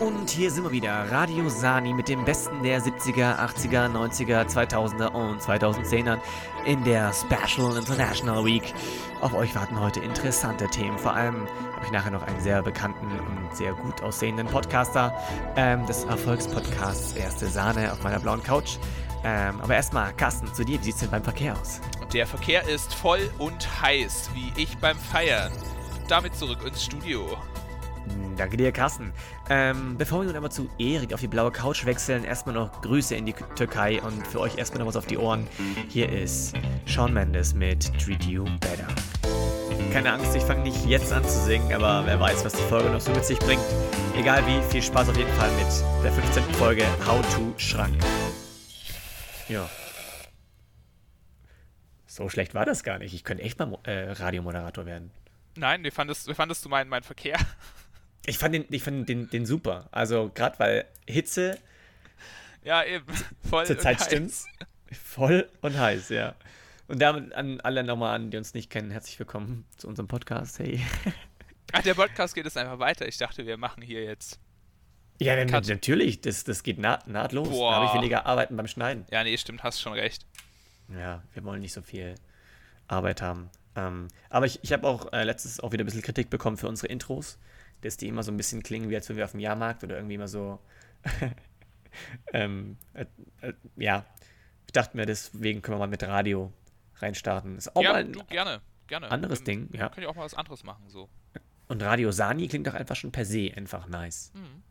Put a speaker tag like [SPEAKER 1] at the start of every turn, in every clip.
[SPEAKER 1] Und hier sind wir wieder, Radio Sani mit dem Besten der 70er, 80er, 90er, 2000er und 2010er in der Special International Week. Auf euch warten heute interessante Themen. Vor allem habe ich nachher noch einen sehr bekannten und sehr gut aussehenden Podcaster ähm, des Erfolgspodcasts Erste Sahne auf meiner blauen Couch. Ähm, aber erstmal, Carsten, zu dir, wie sieht es denn beim Verkehr aus?
[SPEAKER 2] Der Verkehr ist voll und heiß, wie ich beim Feiern. Damit zurück ins Studio.
[SPEAKER 1] Danke dir, Carsten. Ähm, bevor wir nun aber zu Erik auf die blaue Couch wechseln, erstmal noch Grüße in die Türkei und für euch erstmal noch was auf die Ohren. Hier ist Sean Mendes mit Treat You Better. Keine Angst, ich fange nicht jetzt an zu singen, aber wer weiß, was die Folge noch so mit sich bringt. Egal wie, viel Spaß auf jeden Fall mit der 15. Folge How to Schrank. Ja. So schlecht war das gar nicht. Ich könnte echt mal äh, Radiomoderator werden.
[SPEAKER 2] Nein, wie fandest, wie fandest du meinen, meinen Verkehr?
[SPEAKER 1] Ich fand den, ich fand den, den super. Also gerade weil Hitze.
[SPEAKER 2] Ja, eben. Voll
[SPEAKER 1] Zur Zeit stimmt's. Voll und heiß, ja. Und damit an alle nochmal an, die uns nicht kennen, herzlich willkommen zu unserem Podcast. Hey.
[SPEAKER 2] Ach, der Podcast geht jetzt einfach weiter. Ich dachte, wir machen hier jetzt.
[SPEAKER 1] Ja, wenn, natürlich, das, das geht naht, nahtlos. Boah. Da habe ich weniger Arbeiten beim Schneiden.
[SPEAKER 2] Ja, nee, stimmt, hast schon recht.
[SPEAKER 1] Ja, wir wollen nicht so viel Arbeit haben. Ähm, aber ich, ich habe auch äh, letztes auch wieder ein bisschen Kritik bekommen für unsere Intros dass die immer so ein bisschen klingen, wie als wenn wir auf dem Jahrmarkt oder irgendwie immer so. ähm, äh, äh, ja, ich dachte mir, deswegen können wir mal mit Radio reinstarten.
[SPEAKER 2] Ist auch ja, mal ein du, gerne, gerne.
[SPEAKER 1] anderes Ding, ja.
[SPEAKER 2] Können ja auch mal was anderes machen, so.
[SPEAKER 1] Und Radio Sani klingt doch einfach schon per se einfach nice. Mhm.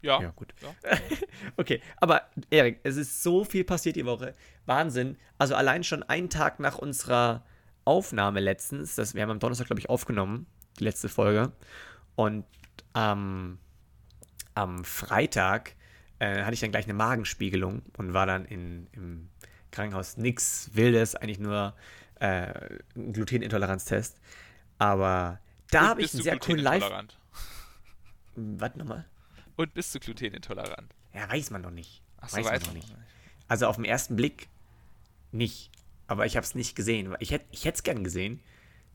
[SPEAKER 2] Ja.
[SPEAKER 1] Ja, gut. Ja. okay, aber Erik, es ist so viel passiert die Woche. Wahnsinn. Also allein schon einen Tag nach unserer Aufnahme letztens, das, wir haben am Donnerstag, glaube ich, aufgenommen, die letzte Folge. Und ähm, am Freitag äh, hatte ich dann gleich eine Magenspiegelung und war dann in, im Krankenhaus. Nichts Wildes, eigentlich nur äh, ein Glutenintoleranztest. Aber da habe ich einen sehr coolen Live. Was nochmal?
[SPEAKER 2] Und bist du glutenintolerant?
[SPEAKER 1] Ja, weiß man noch nicht.
[SPEAKER 2] Ach so, weiß, weiß man noch nicht. nicht.
[SPEAKER 1] Also auf den ersten Blick nicht. Aber ich habe es nicht gesehen. Ich hätte es gern gesehen.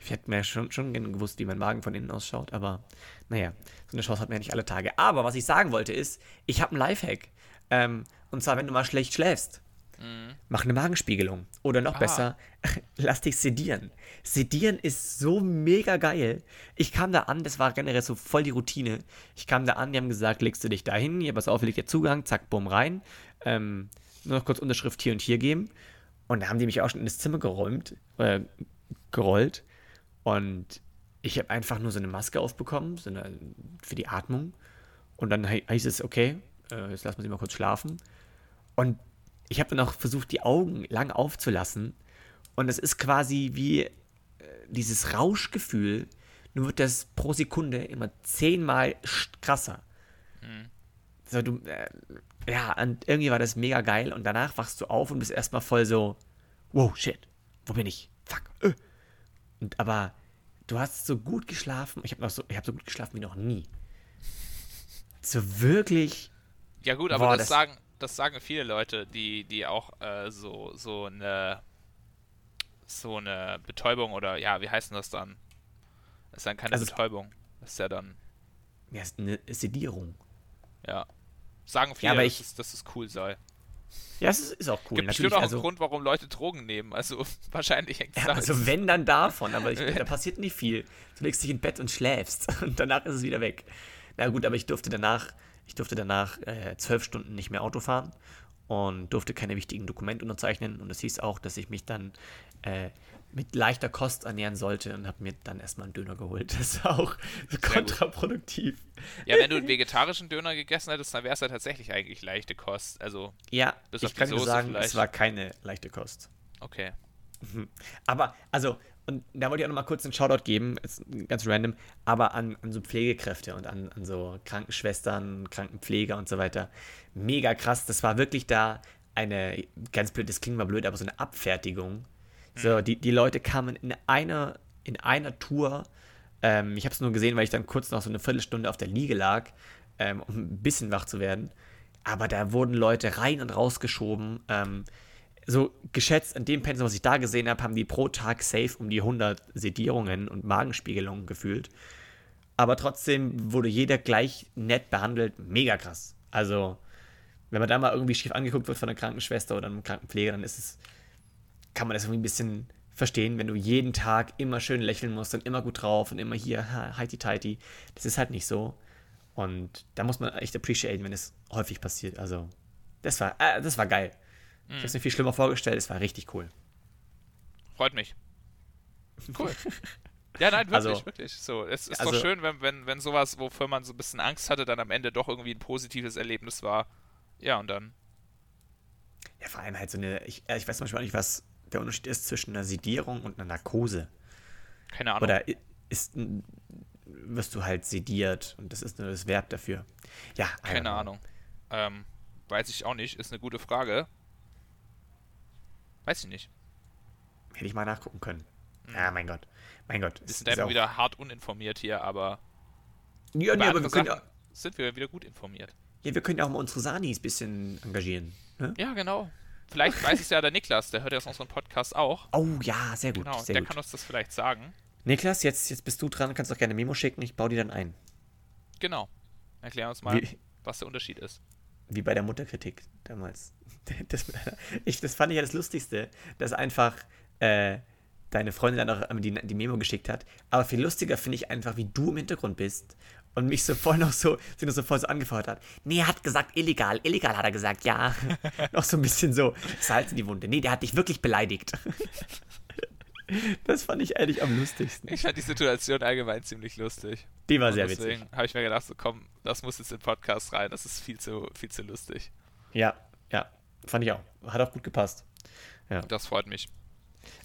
[SPEAKER 1] Ich hätte mir schon, schon gewusst, wie mein Magen von innen ausschaut, aber naja, so eine Chance hat man ja nicht alle Tage. Aber was ich sagen wollte ist, ich habe einen Lifehack. Ähm, und zwar, wenn du mal schlecht schläfst, mhm. mach eine Magenspiegelung. Oder noch ah. besser, lass dich sedieren. Sedieren ist so mega geil. Ich kam da an, das war generell so voll die Routine. Ich kam da an, die haben gesagt, legst du dich da hin, hier, pass auf, leg dir Zugang, zack, bumm, rein. Ähm, nur noch kurz Unterschrift hier und hier geben. Und da haben die mich auch schon in das Zimmer geräumt, äh, gerollt. Und ich habe einfach nur so eine Maske aufbekommen, so eine, für die Atmung. Und dann heißt es, okay, äh, jetzt lassen wir sie mal kurz schlafen. Und ich habe dann auch versucht, die Augen lang aufzulassen. Und es ist quasi wie äh, dieses Rauschgefühl, nur wird das pro Sekunde immer zehnmal krasser. Mhm. So, du, äh, ja, und irgendwie war das mega geil. Und danach wachst du auf und bist erstmal voll so, wow, shit, wo bin ich? Fuck, äh. Und, aber du hast so gut geschlafen. Ich habe so, hab so gut geschlafen wie noch nie. So wirklich.
[SPEAKER 2] Ja, gut, aber boah, das, das, sagen, das sagen viele Leute, die, die auch äh, so, so eine so eine Betäubung oder ja, wie heißt denn das dann? Das ist dann keine also Betäubung. Das ist ja dann.
[SPEAKER 1] Ja, ist eine Sedierung.
[SPEAKER 2] Ja. Sagen viele,
[SPEAKER 1] ja, aber ich,
[SPEAKER 2] dass, es, dass es cool sei.
[SPEAKER 1] Ja, es ist, auch cool.
[SPEAKER 2] Gibt bestimmt auch also, einen Grund, warum Leute Drogen nehmen. Also wahrscheinlich hängt
[SPEAKER 1] es ja, Also wenn, dann davon. Aber ich, da passiert nicht viel. Du legst dich in Bett und schläfst. Und danach ist es wieder weg. Na gut, aber ich durfte danach, ich durfte danach äh, zwölf Stunden nicht mehr Auto fahren und durfte keine wichtigen Dokumente unterzeichnen. Und das hieß auch, dass ich mich dann äh, mit leichter Kost ernähren sollte und habe mir dann erstmal einen Döner geholt. Das ist auch kontraproduktiv.
[SPEAKER 2] Ja, wenn du einen vegetarischen Döner gegessen hättest, dann wäre es ja tatsächlich eigentlich leichte Kost. Also,
[SPEAKER 1] ja, ich kann dir sagen, vielleicht. es war keine leichte Kost.
[SPEAKER 2] Okay.
[SPEAKER 1] Mhm. Aber, also, und da wollte ich auch nochmal kurz einen Shoutout geben, ist ganz random, aber an, an so Pflegekräfte und an, an so Krankenschwestern, Krankenpfleger und so weiter. Mega krass. Das war wirklich da eine, ganz blöd, das klingt mal blöd, aber so eine Abfertigung so, die, die Leute kamen in einer, in einer Tour. Ähm, ich habe es nur gesehen, weil ich dann kurz noch so eine Viertelstunde auf der Liege lag, ähm, um ein bisschen wach zu werden. Aber da wurden Leute rein und rausgeschoben. Ähm, so geschätzt, an dem Pensum, was ich da gesehen habe, haben die pro Tag safe um die 100 Sedierungen und Magenspiegelungen gefühlt. aber trotzdem wurde jeder gleich nett behandelt. Mega krass. Also, wenn man da mal irgendwie schief angeguckt wird von einer Krankenschwester oder einem Krankenpfleger, dann ist es, kann man das irgendwie ein bisschen verstehen, wenn du jeden Tag immer schön lächeln musst und immer gut drauf und immer hier heiti tighty. Das ist halt nicht so. Und da muss man echt appreciaten, wenn es häufig passiert. Also, das war, äh, das war geil. Mhm. Ich habe es mir viel schlimmer vorgestellt, es war richtig cool.
[SPEAKER 2] Freut mich. Cool. Ja, nein, wirklich, also, wirklich. So, es ist also, doch schön, wenn, wenn, wenn sowas, wofür man so ein bisschen Angst hatte, dann am Ende doch irgendwie ein positives Erlebnis war. Ja, und dann.
[SPEAKER 1] Ja, vor allem halt so eine, ich, äh, ich weiß manchmal nicht, was der Unterschied ist zwischen einer Sedierung und einer Narkose.
[SPEAKER 2] Keine Ahnung.
[SPEAKER 1] Oder ist, wirst du halt sediert und das ist nur das Verb dafür. Ja,
[SPEAKER 2] keine Ahnung. Ähm, weiß ich auch nicht, ist eine gute Frage. Weiß ich nicht.
[SPEAKER 1] Hätte ich mal nachgucken können. Mhm. Ja, mein Gott. Mein Gott.
[SPEAKER 2] Wir sind einfach wieder hart uninformiert hier, aber.
[SPEAKER 1] Ja, nee, aber wir können ja,
[SPEAKER 2] sind wir wieder gut informiert.
[SPEAKER 1] Ja, wir können ja auch mal unsere Sanis ein bisschen engagieren. Ne?
[SPEAKER 2] Ja, genau. Vielleicht weiß es ja der Niklas, der hört ja unseren Podcast auch.
[SPEAKER 1] Oh ja, sehr gut.
[SPEAKER 2] Genau,
[SPEAKER 1] sehr
[SPEAKER 2] der
[SPEAKER 1] gut.
[SPEAKER 2] kann uns das vielleicht sagen.
[SPEAKER 1] Niklas, jetzt, jetzt bist du dran, kannst auch gerne Memo schicken, ich baue die dann ein.
[SPEAKER 2] Genau. Erklär uns mal, wie, was der Unterschied ist.
[SPEAKER 1] Wie bei der Mutterkritik damals. Das, ich, das fand ich ja das Lustigste, dass einfach äh, deine Freundin dann auch die, die Memo geschickt hat. Aber viel lustiger finde ich einfach, wie du im Hintergrund bist und mich so voll noch so, sie noch so voll so angefeuert hat. Nee, er hat gesagt illegal, illegal hat er gesagt, ja. noch so ein bisschen so Salz in die Wunde. Nee, der hat dich wirklich beleidigt. das fand ich eigentlich am lustigsten.
[SPEAKER 2] Ich fand die Situation allgemein ziemlich lustig.
[SPEAKER 1] Die war und sehr deswegen witzig.
[SPEAKER 2] Deswegen habe ich mir gedacht, so komm, das muss jetzt in den Podcast rein, das ist viel zu, viel zu lustig.
[SPEAKER 1] Ja, ja, fand ich auch. Hat auch gut gepasst. Ja.
[SPEAKER 2] Das freut mich.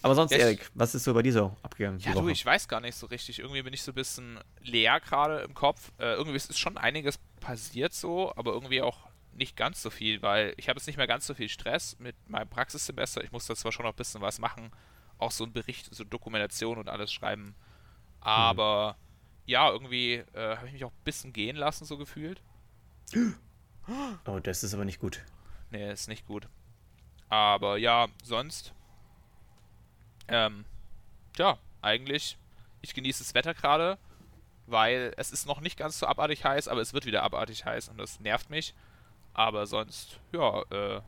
[SPEAKER 1] Aber sonst, ja, Erik, was ist so bei dir so abgegangen?
[SPEAKER 2] Ja, du, ich weiß gar nicht so richtig. Irgendwie bin ich so ein bisschen leer gerade im Kopf. Äh, irgendwie ist schon einiges passiert so, aber irgendwie auch nicht ganz so viel, weil ich habe jetzt nicht mehr ganz so viel Stress mit meinem Praxissemester. Ich muss da zwar schon noch ein bisschen was machen, auch so ein Bericht, so Dokumentation und alles schreiben. Aber mhm. ja, irgendwie äh, habe ich mich auch ein bisschen gehen lassen, so gefühlt.
[SPEAKER 1] Oh, das ist aber nicht gut.
[SPEAKER 2] Nee, ist nicht gut. Aber ja, sonst ähm, ja, eigentlich, ich genieße das Wetter gerade, weil es ist noch nicht ganz so abartig heiß, aber es wird wieder abartig heiß und das nervt mich. Aber sonst, ja, äh,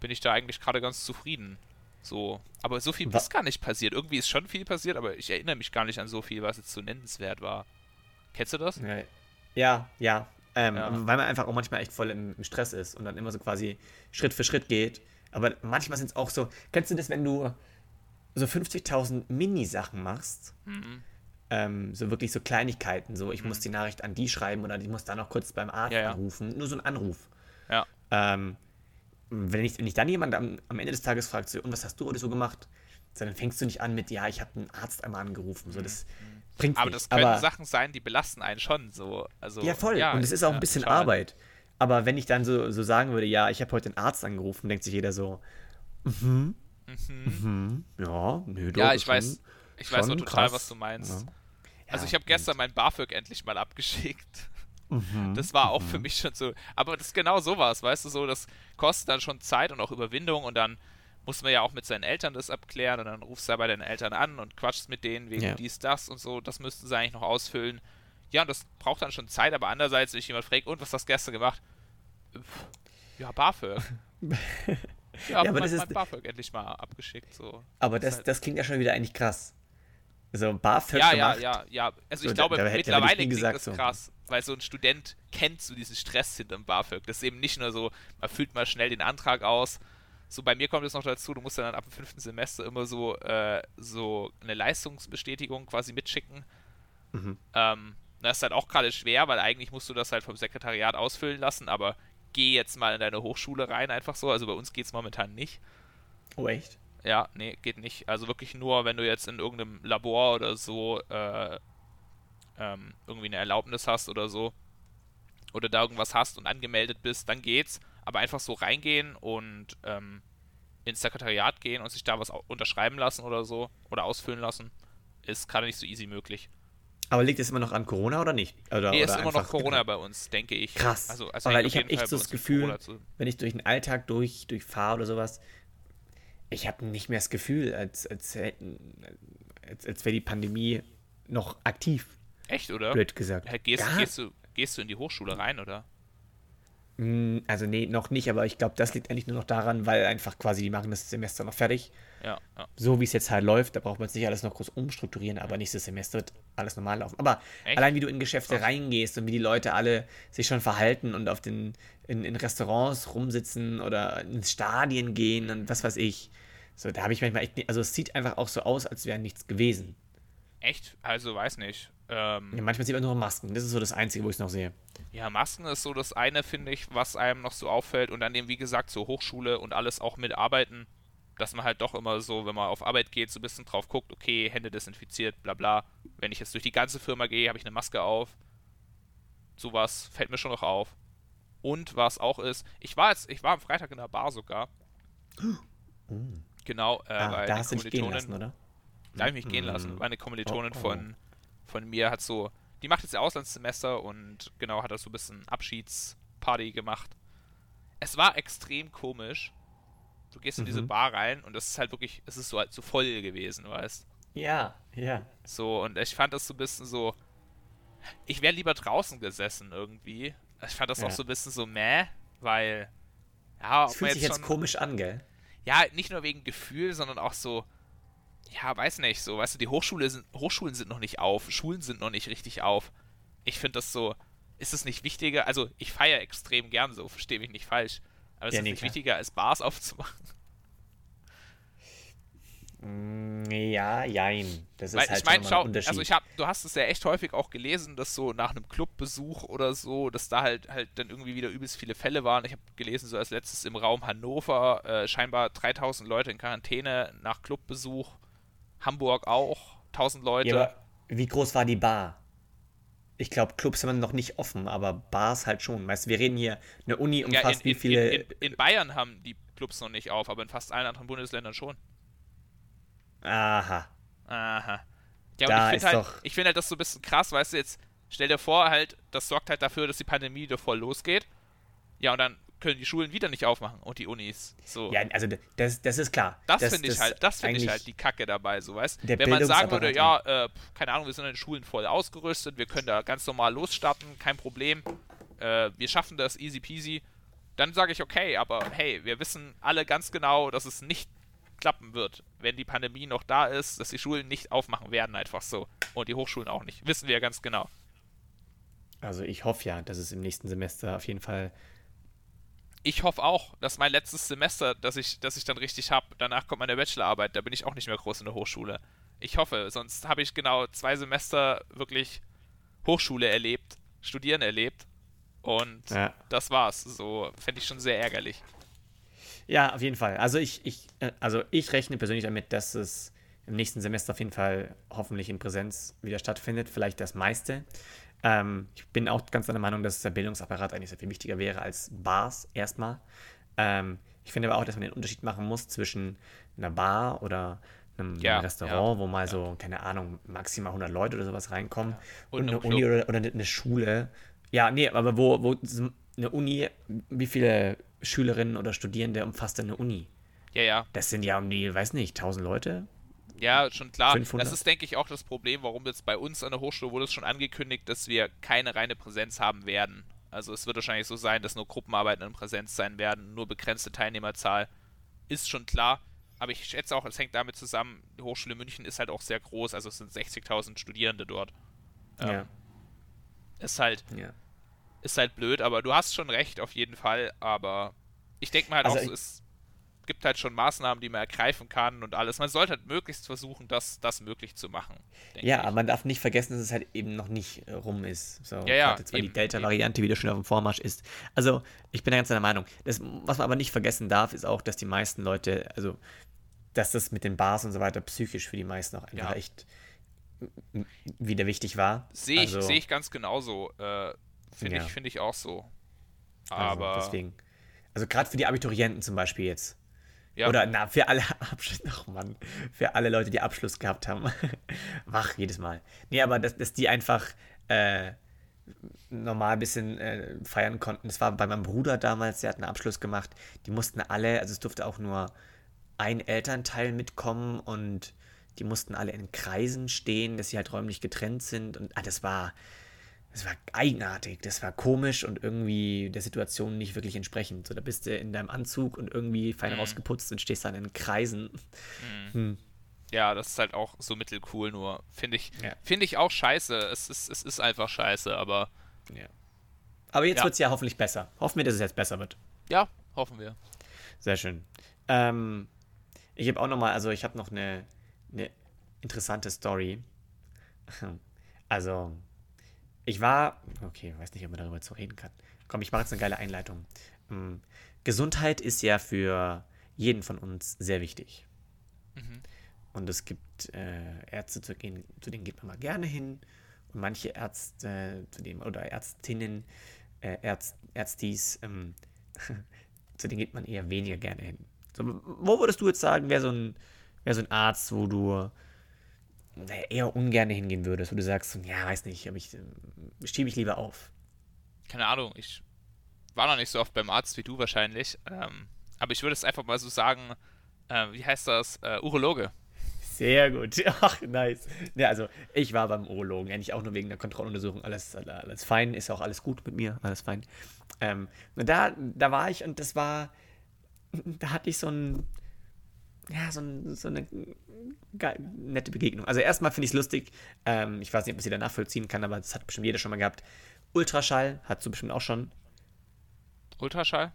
[SPEAKER 2] bin ich da eigentlich gerade ganz zufrieden. So, aber so viel was? ist gar nicht passiert. Irgendwie ist schon viel passiert, aber ich erinnere mich gar nicht an so viel, was jetzt so nennenswert war. Kennst du das?
[SPEAKER 1] Ja, ja. Ähm, ja. Weil man einfach auch manchmal echt voll im, im Stress ist und dann immer so quasi Schritt für Schritt geht. Aber manchmal sind es auch so. Kennst du das, wenn du so 50.000 Mini-Sachen machst, mhm. ähm, so wirklich so Kleinigkeiten, so ich mhm. muss die Nachricht an die schreiben oder ich muss da noch kurz beim Arzt ja, ja. anrufen, nur so ein Anruf.
[SPEAKER 2] Ja.
[SPEAKER 1] Ähm, wenn, ich, wenn ich dann jemand am, am Ende des Tages fragt, so, und was hast du heute so gemacht? dann fängst du nicht an mit, ja, ich habe einen Arzt einmal angerufen. So, das mhm. bringt
[SPEAKER 2] Aber das können Aber, Sachen sein, die belasten einen schon. So. Also,
[SPEAKER 1] ja, voll. Ja, und es ist auch ein bisschen ja, Arbeit. Aber wenn ich dann so, so sagen würde, ja, ich habe heute einen Arzt angerufen, denkt sich jeder so, mhm. Mhm. mhm. Ja,
[SPEAKER 2] nee, Ja, ich weiß, ich weiß auch total, krass. was du meinst. Ja. Also ich habe gestern mein BAföG endlich mal abgeschickt. Mhm. Das war auch mhm. für mich schon so. Aber das ist genau sowas, weißt du, so, das kostet dann schon Zeit und auch Überwindung und dann muss man ja auch mit seinen Eltern das abklären und dann rufst du ja bei deinen Eltern an und quatschst mit denen wegen ja. dies, das und so. Das müssten sie eigentlich noch ausfüllen. Ja, und das braucht dann schon Zeit, aber andererseits, wenn ich jemand fragt, und was hast du gestern gemacht? Ja, BAföG. Ja, ja aber das ist BAföG endlich mal abgeschickt. So.
[SPEAKER 1] Aber das, das klingt ja schon wieder eigentlich krass. So ein BAföG
[SPEAKER 2] ja, gemacht. Ja, ja, ja. Also ich so, glaube, da, da mittlerweile klingt gesagt, das so. krass, weil so ein Student kennt so diesen Stress hinterm BAföG. Das ist eben nicht nur so, man füllt mal schnell den Antrag aus. So bei mir kommt es noch dazu, du musst dann ab dem fünften Semester immer so, äh, so eine Leistungsbestätigung quasi mitschicken. Mhm. Ähm, das ist halt auch gerade schwer, weil eigentlich musst du das halt vom Sekretariat ausfüllen lassen, aber geh jetzt mal in deine Hochschule rein, einfach so. Also bei uns geht es momentan nicht.
[SPEAKER 1] Oh, echt?
[SPEAKER 2] Ja, nee, geht nicht. Also wirklich nur, wenn du jetzt in irgendeinem Labor oder so äh, ähm, irgendwie eine Erlaubnis hast oder so. Oder da irgendwas hast und angemeldet bist, dann geht's. Aber einfach so reingehen und ähm, ins Sekretariat gehen und sich da was unterschreiben lassen oder so oder ausfüllen lassen, ist gerade nicht so easy möglich.
[SPEAKER 1] Aber liegt es immer noch an Corona oder nicht? Oder,
[SPEAKER 2] nee, oder ist immer noch Corona bei uns, denke ich.
[SPEAKER 1] Krass. Also, also weil ich habe echt so das Gefühl, wenn ich durch den Alltag durch, durchfahre oder sowas, ich habe nicht mehr das Gefühl, als, als, als, als wäre die Pandemie noch aktiv.
[SPEAKER 2] Echt, oder?
[SPEAKER 1] Blöd gesagt.
[SPEAKER 2] Gehst, gehst, du, gehst du in die Hochschule rein, oder?
[SPEAKER 1] Hm, also nee, noch nicht, aber ich glaube, das liegt eigentlich nur noch daran, weil einfach quasi die machen das Semester noch fertig.
[SPEAKER 2] Ja, ja.
[SPEAKER 1] So wie es jetzt halt läuft, da braucht man es nicht alles noch groß umstrukturieren, aber nächstes Semester wird alles normal laufen. Aber Echt? allein wie du in Geschäfte Krass. reingehst und wie die Leute alle sich schon verhalten und auf den in, in Restaurants rumsitzen oder ins Stadien gehen und was weiß ich. So, da habe ich manchmal echt, also es sieht einfach auch so aus, als wäre nichts gewesen.
[SPEAKER 2] Echt? Also weiß nicht. Ähm,
[SPEAKER 1] ja, manchmal sieht man nur Masken. Das ist so das Einzige, wo ich es noch sehe.
[SPEAKER 2] Ja, Masken ist so das eine, finde ich, was einem noch so auffällt. Und dann eben, wie gesagt, so Hochschule und alles auch mitarbeiten, dass man halt doch immer so, wenn man auf Arbeit geht, so ein bisschen drauf guckt, okay, Hände desinfiziert, bla bla. Wenn ich jetzt durch die ganze Firma gehe, habe ich eine Maske auf. Sowas fällt mir schon noch auf. Und was auch ist, ich war jetzt, ich war am Freitag in der Bar sogar. Oh. Genau,
[SPEAKER 1] äh, ah, da hast du dich gehen lassen, oder?
[SPEAKER 2] Da habe ich mich gehen lassen. Meine Kommilitonin oh, oh. von von mir hat so, die macht jetzt ihr Auslandssemester und genau hat da so ein bisschen Abschiedsparty gemacht. Es war extrem komisch. Du gehst in diese mhm. Bar rein und das ist halt wirklich, es ist so halt so voll gewesen, weißt
[SPEAKER 1] Ja, ja.
[SPEAKER 2] So, und ich fand das so ein bisschen so. Ich wäre lieber draußen gesessen irgendwie. Ich fand das ja. auch so ein bisschen so meh, weil.
[SPEAKER 1] Ja, das fühlt sich jetzt, jetzt komisch an, gell?
[SPEAKER 2] Ja, nicht nur wegen Gefühl, sondern auch so ja, weiß nicht, so, weißt du, die Hochschule sind, Hochschulen sind noch nicht auf, Schulen sind noch nicht richtig auf. Ich finde das so, ist es nicht wichtiger, also ich feiere extrem gern so, verstehe mich nicht falsch, aber ist ja, es nee, nicht klar. wichtiger, als Bars aufzumachen?
[SPEAKER 1] Mm, ja, jein. Das ist
[SPEAKER 2] Weil,
[SPEAKER 1] halt
[SPEAKER 2] ich mein, schau, also ich hab, du hast es ja echt häufig auch gelesen, dass so nach einem Clubbesuch oder so, dass da halt halt dann irgendwie wieder übelst viele Fälle waren. Ich habe gelesen, so als letztes im Raum Hannover äh, scheinbar 3000 Leute in Quarantäne nach Clubbesuch. Hamburg auch, 1000 Leute. Ja,
[SPEAKER 1] wie groß war die Bar? Ich glaube, Clubs haben noch nicht offen, aber Bars halt schon. Weißt du, wir reden hier, eine Uni umfasst ja, in, wie viele.
[SPEAKER 2] In, in, in, Bayern haben die Clubs noch nicht auf, aber in fast allen anderen Bundesländern schon.
[SPEAKER 1] Aha.
[SPEAKER 2] Aha. Ja, da und ich finde halt, ich find halt das so ein bisschen krass, weißt du, jetzt stell dir vor, halt, das sorgt halt dafür, dass die Pandemie wieder voll losgeht. Ja, und dann können die Schulen wieder nicht aufmachen und die Unis. So.
[SPEAKER 1] Ja, also das, das ist klar.
[SPEAKER 2] Das, das finde ich halt, das finde ich halt die Kacke dabei, so weißt Wenn man sagen würde, ja, äh, keine Ahnung, wir sind in den Schulen voll ausgerüstet, wir können da ganz normal losstarten, kein Problem, äh, wir schaffen das easy peasy, dann sage ich okay, aber hey, wir wissen alle ganz genau, dass es nicht klappen wird, wenn die Pandemie noch da ist, dass die Schulen nicht aufmachen werden, einfach so. Und die Hochschulen auch nicht. Wissen wir ja ganz genau.
[SPEAKER 1] Also ich hoffe ja, dass es im nächsten Semester auf jeden Fall
[SPEAKER 2] ich hoffe auch, dass mein letztes Semester, das ich, das ich dann richtig habe, danach kommt meine Bachelorarbeit, da bin ich auch nicht mehr groß in der Hochschule. Ich hoffe, sonst habe ich genau zwei Semester wirklich Hochschule erlebt, Studieren erlebt und ja. das war's. So fände ich schon sehr ärgerlich.
[SPEAKER 1] Ja, auf jeden Fall. Also ich, ich, äh, also ich rechne persönlich damit, dass es im nächsten Semester auf jeden Fall hoffentlich in Präsenz wieder stattfindet, vielleicht das meiste. Ähm, ich bin auch ganz der Meinung, dass der Bildungsapparat eigentlich sehr viel wichtiger wäre als Bars erstmal. Ähm, ich finde aber auch, dass man den Unterschied machen muss zwischen einer Bar oder einem, ja, Restaurant, ja, wo mal ja. so, keine Ahnung, maximal 100 Leute oder sowas reinkommen und, und, eine Uni oder, oder, eine Schule. Ja, nee, aber wo, wo eine Uni, wie viele Schülerinnen oder Studierende umfasst denn eine Uni?
[SPEAKER 2] Ja, ja.
[SPEAKER 1] Das sind ja um die, weiß nicht, 1000 Leute?
[SPEAKER 2] Ja, schon klar. 500. Das ist, denke ich, auch das Problem, warum jetzt bei uns an der Hochschule wurde es schon angekündigt, dass wir keine reine Präsenz haben werden. Also es wird wahrscheinlich so sein, dass nur Gruppenarbeiten in Präsenz sein werden, nur begrenzte Teilnehmerzahl. Ist schon klar. Aber ich schätze auch, es hängt damit zusammen, die Hochschule München ist halt auch sehr groß, also es sind 60.000 Studierende dort. Ähm, ja. Ist halt, ja. ist halt blöd, aber du hast schon recht auf jeden Fall, aber ich denke mal halt also auch, so ist gibt halt schon Maßnahmen, die man ergreifen kann und alles. Man sollte halt möglichst versuchen, das, das möglich zu machen.
[SPEAKER 1] Ja, aber man darf nicht vergessen, dass es halt eben noch nicht äh, rum ist. So,
[SPEAKER 2] ja, ja.
[SPEAKER 1] Jetzt, weil die Delta-Variante wieder schon auf dem Vormarsch ist. Also, ich bin da ganz der Meinung. Das, was man aber nicht vergessen darf, ist auch, dass die meisten Leute, also, dass das mit den Bars und so weiter psychisch für die meisten auch einfach ja. echt wieder wichtig war.
[SPEAKER 2] Sehe ich, also, seh ich ganz genauso. Äh, Finde ja. ich, find ich auch so. Also, aber.
[SPEAKER 1] Also deswegen. Also gerade für die Abiturienten zum Beispiel jetzt. Ja. Oder na, für alle Abschluss, ach Mann, für alle Leute, die Abschluss gehabt haben. Wach jedes Mal. Nee, aber dass, dass die einfach äh, normal ein bisschen äh, feiern konnten. Das war bei meinem Bruder damals, der hat einen Abschluss gemacht. Die mussten alle, also es durfte auch nur ein Elternteil mitkommen und die mussten alle in Kreisen stehen, dass sie halt räumlich getrennt sind. Und ah, das war, das war eigenartig, das war komisch und irgendwie der Situation nicht wirklich entsprechend. So, da bist du in deinem Anzug und irgendwie fein mhm. rausgeputzt und stehst dann in Kreisen.
[SPEAKER 2] Mhm. Hm. Ja, das ist halt auch so mittelcool, nur finde ich, ja. finde ich auch scheiße. Es ist, es ist einfach scheiße, aber.
[SPEAKER 1] Ja. Aber jetzt ja. wird es ja hoffentlich besser. Hoffen wir, dass es jetzt besser wird.
[SPEAKER 2] Ja, hoffen wir.
[SPEAKER 1] Sehr schön. Ähm, ich habe auch noch mal, also ich habe noch eine, eine interessante Story. Also, ich war, okay, weiß nicht, ob man darüber zu reden kann. Komm, ich mache jetzt eine geile Einleitung. Ähm, Gesundheit ist ja für jeden von uns sehr wichtig. Mhm. Und es gibt äh, Ärzte, zu, gehen, zu, denen geht man mal gerne hin. Und manche Ärzte, zu denen, oder Ärztinnen, äh, Ärzt, Ärztis, ähm, zu denen geht man eher weniger gerne hin. So, wo würdest du jetzt sagen, wäre so, ein, wär so ein Arzt, wo du eher ungern hingehen würdest, wo du sagst, ja, weiß nicht, aber ich schiebe ich lieber auf.
[SPEAKER 2] Keine Ahnung, ich war noch nicht so oft beim Arzt wie du wahrscheinlich, ähm, aber ich würde es einfach mal so sagen, äh, wie heißt das, äh, Urologe.
[SPEAKER 1] Sehr gut. Ach, nice. Ja, also ich war beim Urologen, eigentlich auch nur wegen der Kontrolluntersuchung. Alles, alles fein, ist auch alles gut mit mir, alles fein. Ähm, da, da war ich und das war, da hatte ich so ein, ja, so, ein, so eine nette Begegnung. Also erstmal finde ich es lustig, ähm, ich weiß nicht, ob ich sie danach vollziehen kann, aber das hat bestimmt jeder schon mal gehabt. Ultraschall hast du bestimmt auch schon.
[SPEAKER 2] Ultraschall?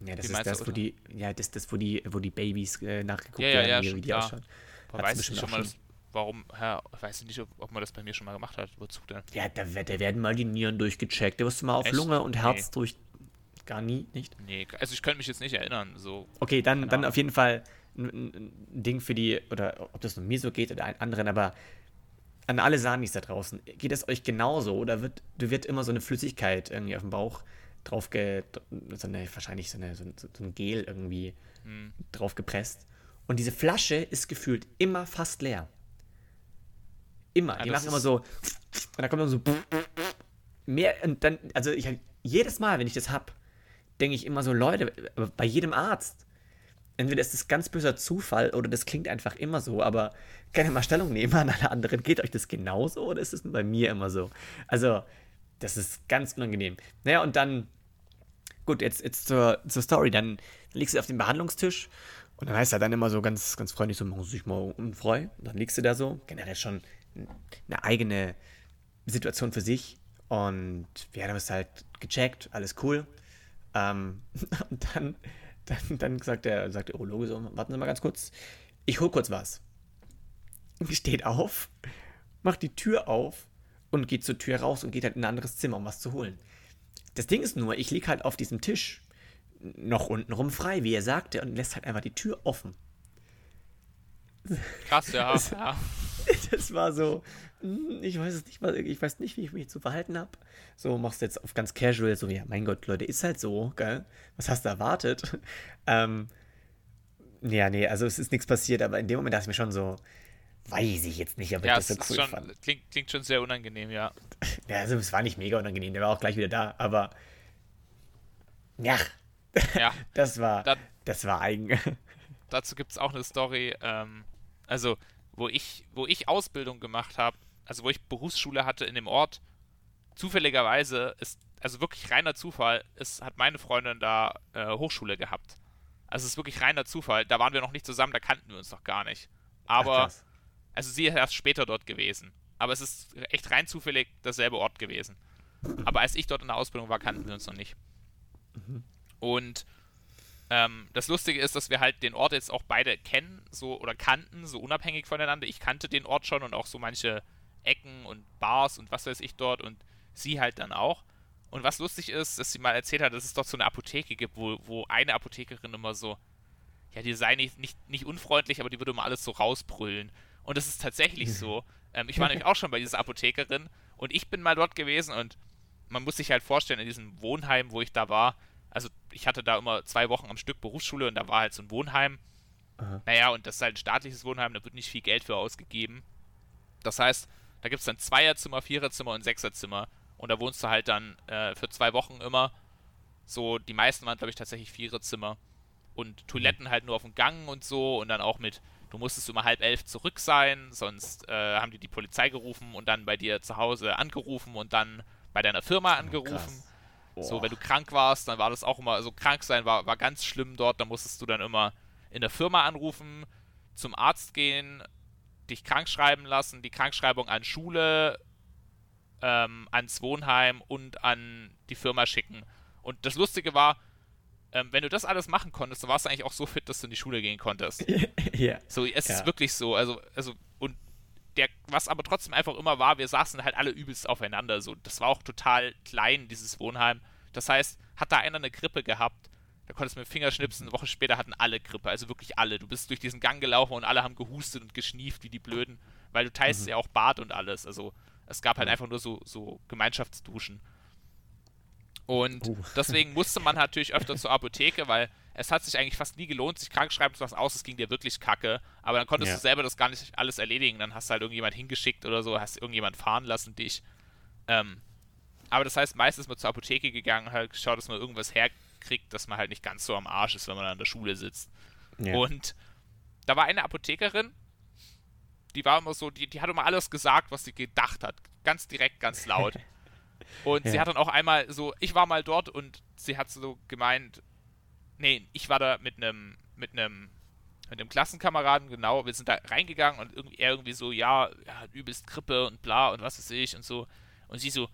[SPEAKER 1] Ja, das wie ist das, wo die, ja, das, das, wo die, wo die Babys äh, nachgeguckt ja, ja, werden, ja, wie die ausschauen.
[SPEAKER 2] Aber weiß nicht, schon mal das, warum, ja, weiß nicht, ob, ob, man das bei mir schon mal gemacht hat. Wozu denn?
[SPEAKER 1] Ja, da, da werden mal die Nieren durchgecheckt. Da wirst du mal auf Echt? Lunge und Herz nee. durch. Gar nie, nicht?
[SPEAKER 2] Nee, also ich könnte mich jetzt nicht erinnern. So,
[SPEAKER 1] okay, dann, dann auf jeden Fall ein, Ding für die, oder ob das nur mir so geht oder einen anderen, aber an alle Sanis da draußen, geht es euch genauso oder wird, wird immer so eine Flüssigkeit irgendwie auf dem Bauch drauf, ge, so eine, wahrscheinlich so, eine, so, so ein Gel irgendwie hm. drauf gepresst und diese Flasche ist gefühlt immer fast leer. Immer. Ja, die machen immer so und da kommt dann so mehr und dann, also ich jedes Mal, wenn ich das hab, denke ich immer so, Leute, bei jedem Arzt, entweder ist das ganz böser Zufall oder das klingt einfach immer so, aber kann ja mal Stellung nehmen an alle anderen. Geht euch das genauso oder ist es nur bei mir immer so? Also, das ist ganz unangenehm. Naja, und dann, gut, jetzt, jetzt zur, zur Story. Dann liegst du auf dem Behandlungstisch und dann heißt er dann immer so ganz, ganz freundlich so, mach dich mal unfrei. Und dann liegst du da so, generell schon eine eigene Situation für sich. Und wir haben es halt gecheckt, alles cool. Ähm, und dann dann, dann sagt, der, sagt der Urologe so, warten Sie mal ganz kurz, ich hol kurz was. Steht auf, macht die Tür auf und geht zur Tür raus und geht halt in ein anderes Zimmer, um was zu holen. Das Ding ist nur, ich lieg halt auf diesem Tisch noch untenrum frei, wie er sagte, und lässt halt einfach die Tür offen.
[SPEAKER 2] Krass, ja.
[SPEAKER 1] Das,
[SPEAKER 2] ja.
[SPEAKER 1] das war so, hm, ich weiß es nicht, ich weiß nicht, wie ich mich zu verhalten habe. So machst du jetzt auf ganz casual, so, ja, mein Gott, Leute, ist halt so, gell? Was hast du erwartet? ähm, ja, nee, also es ist nichts passiert, aber in dem Moment dachte ich mir schon so, weiß ich jetzt nicht, ob
[SPEAKER 2] ja,
[SPEAKER 1] ich das so
[SPEAKER 2] cool schon, fand. Klingt, klingt schon sehr unangenehm, ja.
[SPEAKER 1] Ja, also es war nicht mega unangenehm, der war auch gleich wieder da, aber ja, ja. das war, da, das war eigen.
[SPEAKER 2] Dazu gibt es auch eine Story, ähm, also wo ich, wo ich Ausbildung gemacht habe, also wo ich Berufsschule hatte in dem Ort, zufälligerweise ist, also wirklich reiner Zufall, ist, hat meine Freundin da äh, Hochschule gehabt. Also es ist wirklich reiner Zufall. Da waren wir noch nicht zusammen, da kannten wir uns noch gar nicht. Aber, Ach, also sie ist erst später dort gewesen. Aber es ist echt rein zufällig derselbe Ort gewesen. Aber als ich dort in der Ausbildung war, kannten wir uns noch nicht. Mhm. Und ähm, das Lustige ist, dass wir halt den Ort jetzt auch beide kennen, so oder kannten, so unabhängig voneinander. Ich kannte den Ort schon und auch so manche Ecken und Bars und was weiß ich dort und sie halt dann auch. Und was lustig ist, dass sie mal erzählt hat, dass es dort so eine Apotheke gibt, wo, wo eine Apothekerin immer so, ja, die sei nicht, nicht, nicht unfreundlich, aber die würde immer alles so rausbrüllen. Und das ist tatsächlich so. Ähm, ich war nämlich auch schon bei dieser Apothekerin und ich bin mal dort gewesen und man muss sich halt vorstellen, in diesem Wohnheim, wo ich da war, also ich hatte da immer zwei Wochen am Stück Berufsschule und da war halt so ein Wohnheim. Aha. Naja, und das ist halt ein staatliches Wohnheim, da wird nicht viel Geld für ausgegeben. Das heißt, da gibt es dann Zweierzimmer, Viererzimmer und Sechserzimmer. Und da wohnst du halt dann äh, für zwei Wochen immer. So, die meisten waren, glaube ich, tatsächlich Viererzimmer. Und Toiletten halt nur auf dem Gang und so. Und dann auch mit du musstest um halb elf zurück sein, sonst äh, haben die die Polizei gerufen und dann bei dir zu Hause angerufen und dann bei deiner Firma oh, angerufen. Oh, so, wenn du krank warst, dann war das auch immer, also krank sein war, war ganz schlimm dort, da musstest du dann immer in der Firma anrufen, zum Arzt gehen, dich krank schreiben lassen, die Krankschreibung an Schule, ähm, ans Wohnheim und an die Firma schicken. Und das Lustige war, ähm, wenn du das alles machen konntest, dann warst du eigentlich auch so fit, dass du in die Schule gehen konntest. ja. So, es ja. ist wirklich so. Also, also, und der, was aber trotzdem einfach immer war, wir saßen halt alle übelst aufeinander. So, das war auch total klein, dieses Wohnheim. Das heißt, hat da einer eine Grippe gehabt, da konntest du mit dem Finger schnipsen, eine Woche später hatten alle Grippe, also wirklich alle. Du bist durch diesen Gang gelaufen und alle haben gehustet und geschnieft wie die Blöden, weil du teilst mhm. ja auch Bad und alles. Also es gab halt einfach nur so, so Gemeinschaftsduschen. Und uh. deswegen musste man natürlich öfter zur Apotheke, weil es hat sich eigentlich fast nie gelohnt, sich krank schreiben zu lassen, aus, es ging dir wirklich kacke. Aber dann konntest ja. du selber das gar nicht alles erledigen. Dann hast du halt irgendjemand hingeschickt oder so, hast irgendjemand fahren lassen dich. Ähm, aber das heißt, meistens ist man zur Apotheke gegangen und halt geschaut, dass man irgendwas herkriegt, dass man halt nicht ganz so am Arsch ist, wenn man an der Schule sitzt. Ja. Und da war eine Apothekerin, die war immer so, die, die hat immer alles gesagt, was sie gedacht hat. Ganz direkt, ganz laut. Und ja. sie hat dann auch einmal so, ich war mal dort und sie hat so gemeint, nee, ich war da mit einem, mit einem, mit einem Klassenkameraden, genau, wir sind da reingegangen und irgendwie, er irgendwie so, ja, ja, übelst Grippe und bla und was weiß ich und so. Und sie so,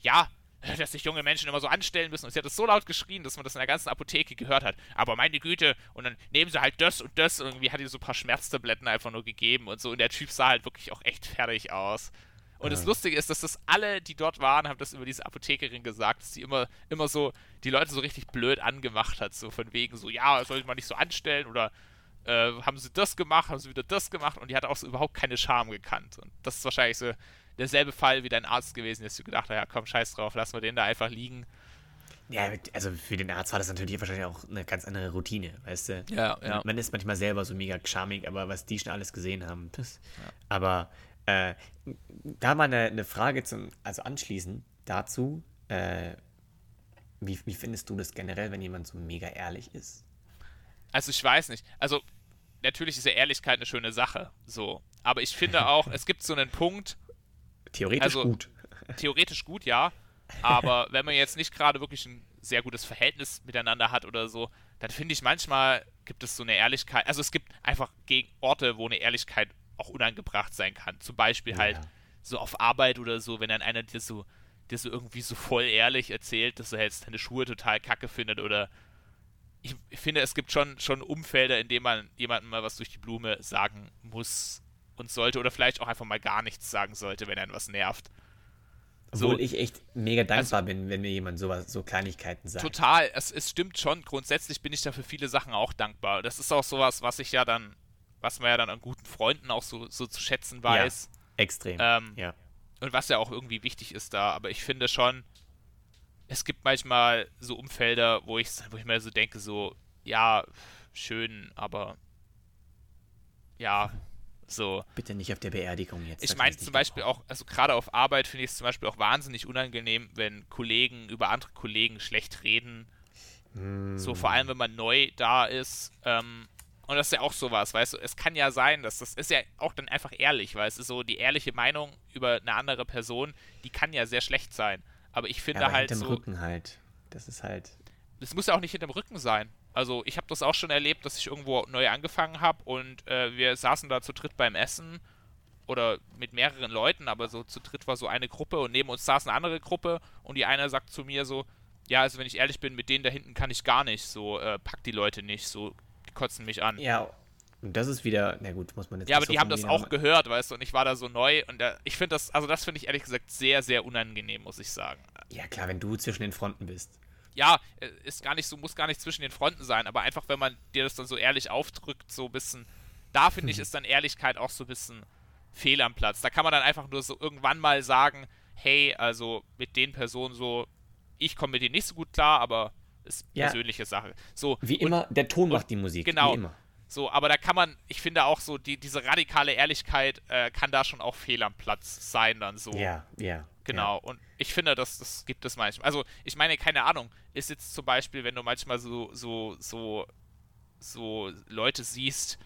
[SPEAKER 2] ja, dass sich junge Menschen immer so anstellen müssen. Und sie hat es so laut geschrien, dass man das in der ganzen Apotheke gehört hat. Aber meine Güte, und dann nehmen sie halt das und das. Und irgendwie hat die so ein paar Schmerztabletten einfach nur gegeben und so. Und der Typ sah halt wirklich auch echt fertig aus. Und das Lustige ist, dass das alle, die dort waren, haben das über diese Apothekerin gesagt, dass sie immer, immer so die Leute so richtig blöd angemacht hat, so von wegen so, ja, sollte man nicht so anstellen oder äh, haben sie das gemacht, haben sie wieder das gemacht und die hat auch so überhaupt keine Scham gekannt. Und das ist wahrscheinlich so derselbe Fall wie dein Arzt gewesen, dass du gedacht hast, ja komm, scheiß drauf, lassen wir den da einfach liegen.
[SPEAKER 1] Ja, also für den Arzt war das natürlich wahrscheinlich auch eine ganz andere Routine, weißt du?
[SPEAKER 2] Ja, ja.
[SPEAKER 1] Man ist manchmal selber so mega charmig, aber was die schon alles gesehen haben, das. Ja. Aber äh, da mal eine, eine, Frage zum, also anschließend dazu, äh, wie, wie findest du das generell, wenn jemand so mega ehrlich ist?
[SPEAKER 2] Also ich weiß nicht. Also natürlich ist ja Ehrlichkeit eine schöne Sache, so. Aber ich finde auch, es gibt so einen Punkt.
[SPEAKER 1] Theoretisch also, gut.
[SPEAKER 2] Theoretisch gut, ja. Aber wenn man jetzt nicht gerade wirklich ein sehr gutes Verhältnis miteinander hat oder so, dann finde ich manchmal gibt es so eine Ehrlichkeit. Also es gibt einfach gegen Orte, wo eine Ehrlichkeit auch unangebracht sein kann. Zum Beispiel halt ja. so auf Arbeit oder so, wenn dann einer dir so, dir so irgendwie so voll ehrlich erzählt, dass er jetzt deine Schuhe total kacke findet oder ich, ich finde, es gibt schon, schon Umfelder, in denen man jemandem mal was durch die Blume sagen muss und sollte oder vielleicht auch einfach mal gar nichts sagen sollte, wenn er was nervt.
[SPEAKER 1] Obwohl so, ich echt mega dankbar also, bin, wenn mir jemand sowas, so Kleinigkeiten sagt.
[SPEAKER 2] Total, es, es stimmt schon. Grundsätzlich bin ich da für viele Sachen auch dankbar. Das ist auch sowas, was ich ja dann was man ja dann an guten Freunden auch so, so zu schätzen weiß.
[SPEAKER 1] Ja, extrem.
[SPEAKER 2] Ähm,
[SPEAKER 1] ja.
[SPEAKER 2] Und was ja auch irgendwie wichtig ist da. Aber ich finde schon, es gibt manchmal so Umfelder, wo ich, wo ich mir so denke, so, ja, schön, aber ja, so.
[SPEAKER 1] Bitte nicht auf der Beerdigung jetzt.
[SPEAKER 2] Ich meine zum Beispiel auch, also gerade auf Arbeit finde ich es zum Beispiel auch wahnsinnig unangenehm, wenn Kollegen über andere Kollegen schlecht reden. Mm. So vor allem, wenn man neu da ist. Ähm, und das ist ja auch sowas, weißt du, es kann ja sein, dass das ist ja auch dann einfach ehrlich, weil es ist so die ehrliche Meinung über eine andere Person, die kann ja sehr schlecht sein. Aber ich finde ja, aber halt
[SPEAKER 1] hinterm
[SPEAKER 2] so.
[SPEAKER 1] Rücken halt. Das ist halt.
[SPEAKER 2] Das muss ja auch nicht hinterm Rücken sein. Also ich habe das auch schon erlebt, dass ich irgendwo neu angefangen habe und äh, wir saßen da zu dritt beim Essen oder mit mehreren Leuten, aber so zu dritt war so eine Gruppe und neben uns saß eine andere Gruppe und die eine sagt zu mir so, ja, also wenn ich ehrlich bin, mit denen da hinten kann ich gar nicht, so äh, pack die Leute nicht, so kotzen mich an.
[SPEAKER 1] Ja, und das ist wieder, na gut, muss man jetzt
[SPEAKER 2] Ja, aber die haben das auch gehört, weißt du, und ich war da so neu und da, ich finde das, also das finde ich ehrlich gesagt sehr, sehr unangenehm, muss ich sagen.
[SPEAKER 1] Ja, klar, wenn du zwischen den Fronten bist.
[SPEAKER 2] Ja, äh, ist gar nicht so, muss gar nicht zwischen den Fronten sein, aber einfach, wenn man dir das dann so ehrlich aufdrückt, so ein bisschen, da finde ich, hm. ist dann Ehrlichkeit auch so ein bisschen fehl am Platz. Da kann man dann einfach nur so irgendwann mal sagen, hey, also mit den Personen so, ich komme mit denen nicht so gut klar, aber ist ja. persönliche Sache. So,
[SPEAKER 1] wie immer, der Ton macht die Musik.
[SPEAKER 2] Genau. So, aber da kann man, ich finde auch so, die, diese radikale Ehrlichkeit äh, kann da schon auch fehl am Platz sein, dann so.
[SPEAKER 1] Ja, ja.
[SPEAKER 2] Genau,
[SPEAKER 1] ja.
[SPEAKER 2] und ich finde, das, das gibt es manchmal. Also, ich meine, keine Ahnung, ist jetzt zum Beispiel, wenn du manchmal so, so, so, so Leute siehst,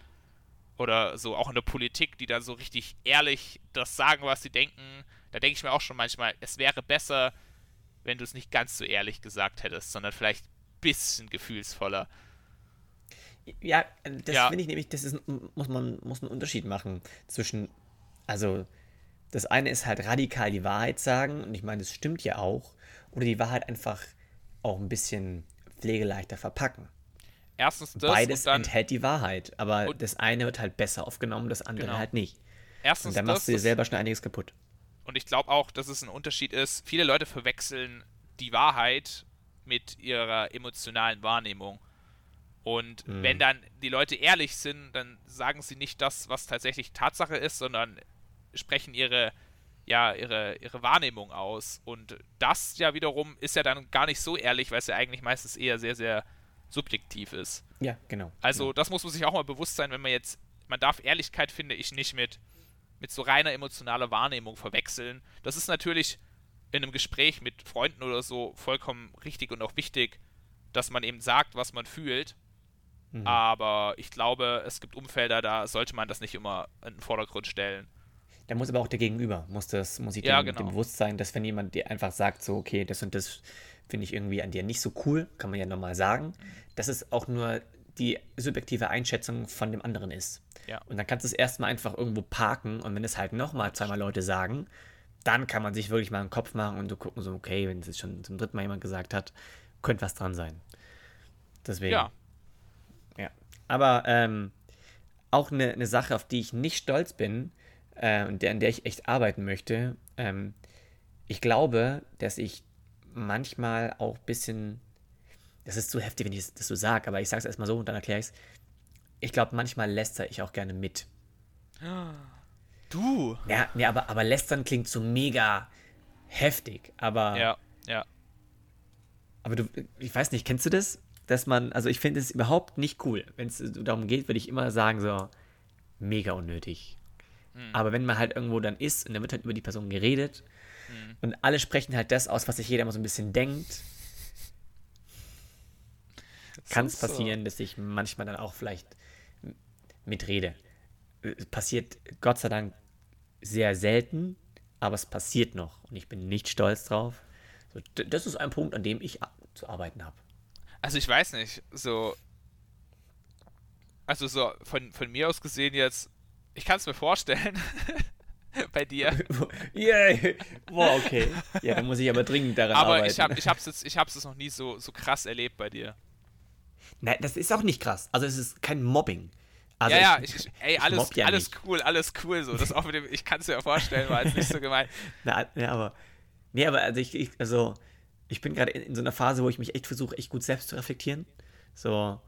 [SPEAKER 2] oder so auch in der Politik, die dann so richtig ehrlich das sagen, was sie denken, da denke ich mir auch schon manchmal, es wäre besser, wenn du es nicht ganz so ehrlich gesagt hättest, sondern vielleicht ein bisschen gefühlsvoller.
[SPEAKER 1] Ja, das ja. finde ich nämlich, das ist, muss man muss einen Unterschied machen zwischen, also das eine ist halt radikal die Wahrheit sagen und ich meine, das stimmt ja auch, oder die Wahrheit einfach auch ein bisschen pflegeleichter verpacken.
[SPEAKER 2] Erstens das.
[SPEAKER 1] Beides dann, enthält die Wahrheit, aber das eine wird halt besser aufgenommen, das andere genau. halt nicht.
[SPEAKER 2] Erstens
[SPEAKER 1] und dann machst du dir selber schon einiges kaputt.
[SPEAKER 2] Und ich glaube auch, dass es ein Unterschied ist. Viele Leute verwechseln die Wahrheit mit ihrer emotionalen Wahrnehmung. Und mhm. wenn dann die Leute ehrlich sind, dann sagen sie nicht das, was tatsächlich Tatsache ist, sondern sprechen ihre, ja, ihre, ihre Wahrnehmung aus. Und das ja wiederum ist ja dann gar nicht so ehrlich, weil es ja eigentlich meistens eher sehr, sehr subjektiv ist.
[SPEAKER 1] Ja, genau.
[SPEAKER 2] Also
[SPEAKER 1] genau.
[SPEAKER 2] das muss man sich auch mal bewusst sein, wenn man jetzt, man darf Ehrlichkeit, finde ich, nicht mit, mit so reiner emotionaler Wahrnehmung verwechseln. Das ist natürlich in einem Gespräch mit Freunden oder so vollkommen richtig und auch wichtig, dass man eben sagt, was man fühlt. Mhm. Aber ich glaube, es gibt Umfelder, da sollte man das nicht immer in den Vordergrund stellen.
[SPEAKER 1] Da muss aber auch der Gegenüber, muss das, muss ich ja, dem, genau. dem bewusst sein, dass wenn jemand dir einfach sagt, so, okay, das und das finde ich irgendwie an dir nicht so cool, kann man ja nochmal sagen, dass es auch nur die subjektive Einschätzung von dem anderen ist.
[SPEAKER 2] Ja.
[SPEAKER 1] Und dann kannst du es erstmal einfach irgendwo parken und wenn es halt nochmal zweimal Leute sagen, dann kann man sich wirklich mal einen Kopf machen und so gucken, so, okay, wenn es schon zum dritten Mal jemand gesagt hat, könnte was dran sein. Deswegen.
[SPEAKER 2] Ja.
[SPEAKER 1] Ja. Aber ähm, auch eine, eine Sache, auf die ich nicht stolz bin äh, und der, an der ich echt arbeiten möchte, ähm, ich glaube, dass ich manchmal auch ein bisschen, das ist zu heftig, wenn ich das so sage, aber ich sage es erstmal so und dann erkläre ich es. Ich glaube, manchmal läster ich auch gerne mit.
[SPEAKER 2] Du?
[SPEAKER 1] Ja, ja aber, aber lästern klingt so mega heftig, aber.
[SPEAKER 2] Ja, ja.
[SPEAKER 1] Aber du, ich weiß nicht, kennst du das? Dass man, also ich finde es überhaupt nicht cool. Wenn es darum geht, würde ich immer sagen, so, mega unnötig. Hm. Aber wenn man halt irgendwo dann ist und dann wird halt über die Person geredet Mhm. Und alle sprechen halt das aus, was sich jeder immer so ein bisschen denkt. Kann es passieren, so. dass ich manchmal dann auch vielleicht mitrede. Es passiert Gott sei Dank sehr selten, aber es passiert noch und ich bin nicht stolz drauf. So, das ist ein Punkt, an dem ich zu arbeiten habe.
[SPEAKER 2] Also ich weiß nicht, so also so von, von mir aus gesehen jetzt, ich kann es mir vorstellen, bei dir.
[SPEAKER 1] Yeah. Boah, okay. Ja, dann muss ich aber dringend daran aber arbeiten.
[SPEAKER 2] Aber ich, hab, ich, hab's jetzt, es noch nie so, so krass erlebt bei dir.
[SPEAKER 1] Nein, das ist auch nicht krass. Also es ist kein Mobbing. Also
[SPEAKER 2] ja, ja, ich, ich, ey, alles, ja alles cool, alles cool so. Das auch mit dem, ich kann es mir ja vorstellen, war jetzt nicht so gemein.
[SPEAKER 1] Na, ja, aber, nee, aber also ich, ich also ich bin gerade in, in, so einer Phase, wo ich mich echt versuche, echt gut selbst zu reflektieren. So,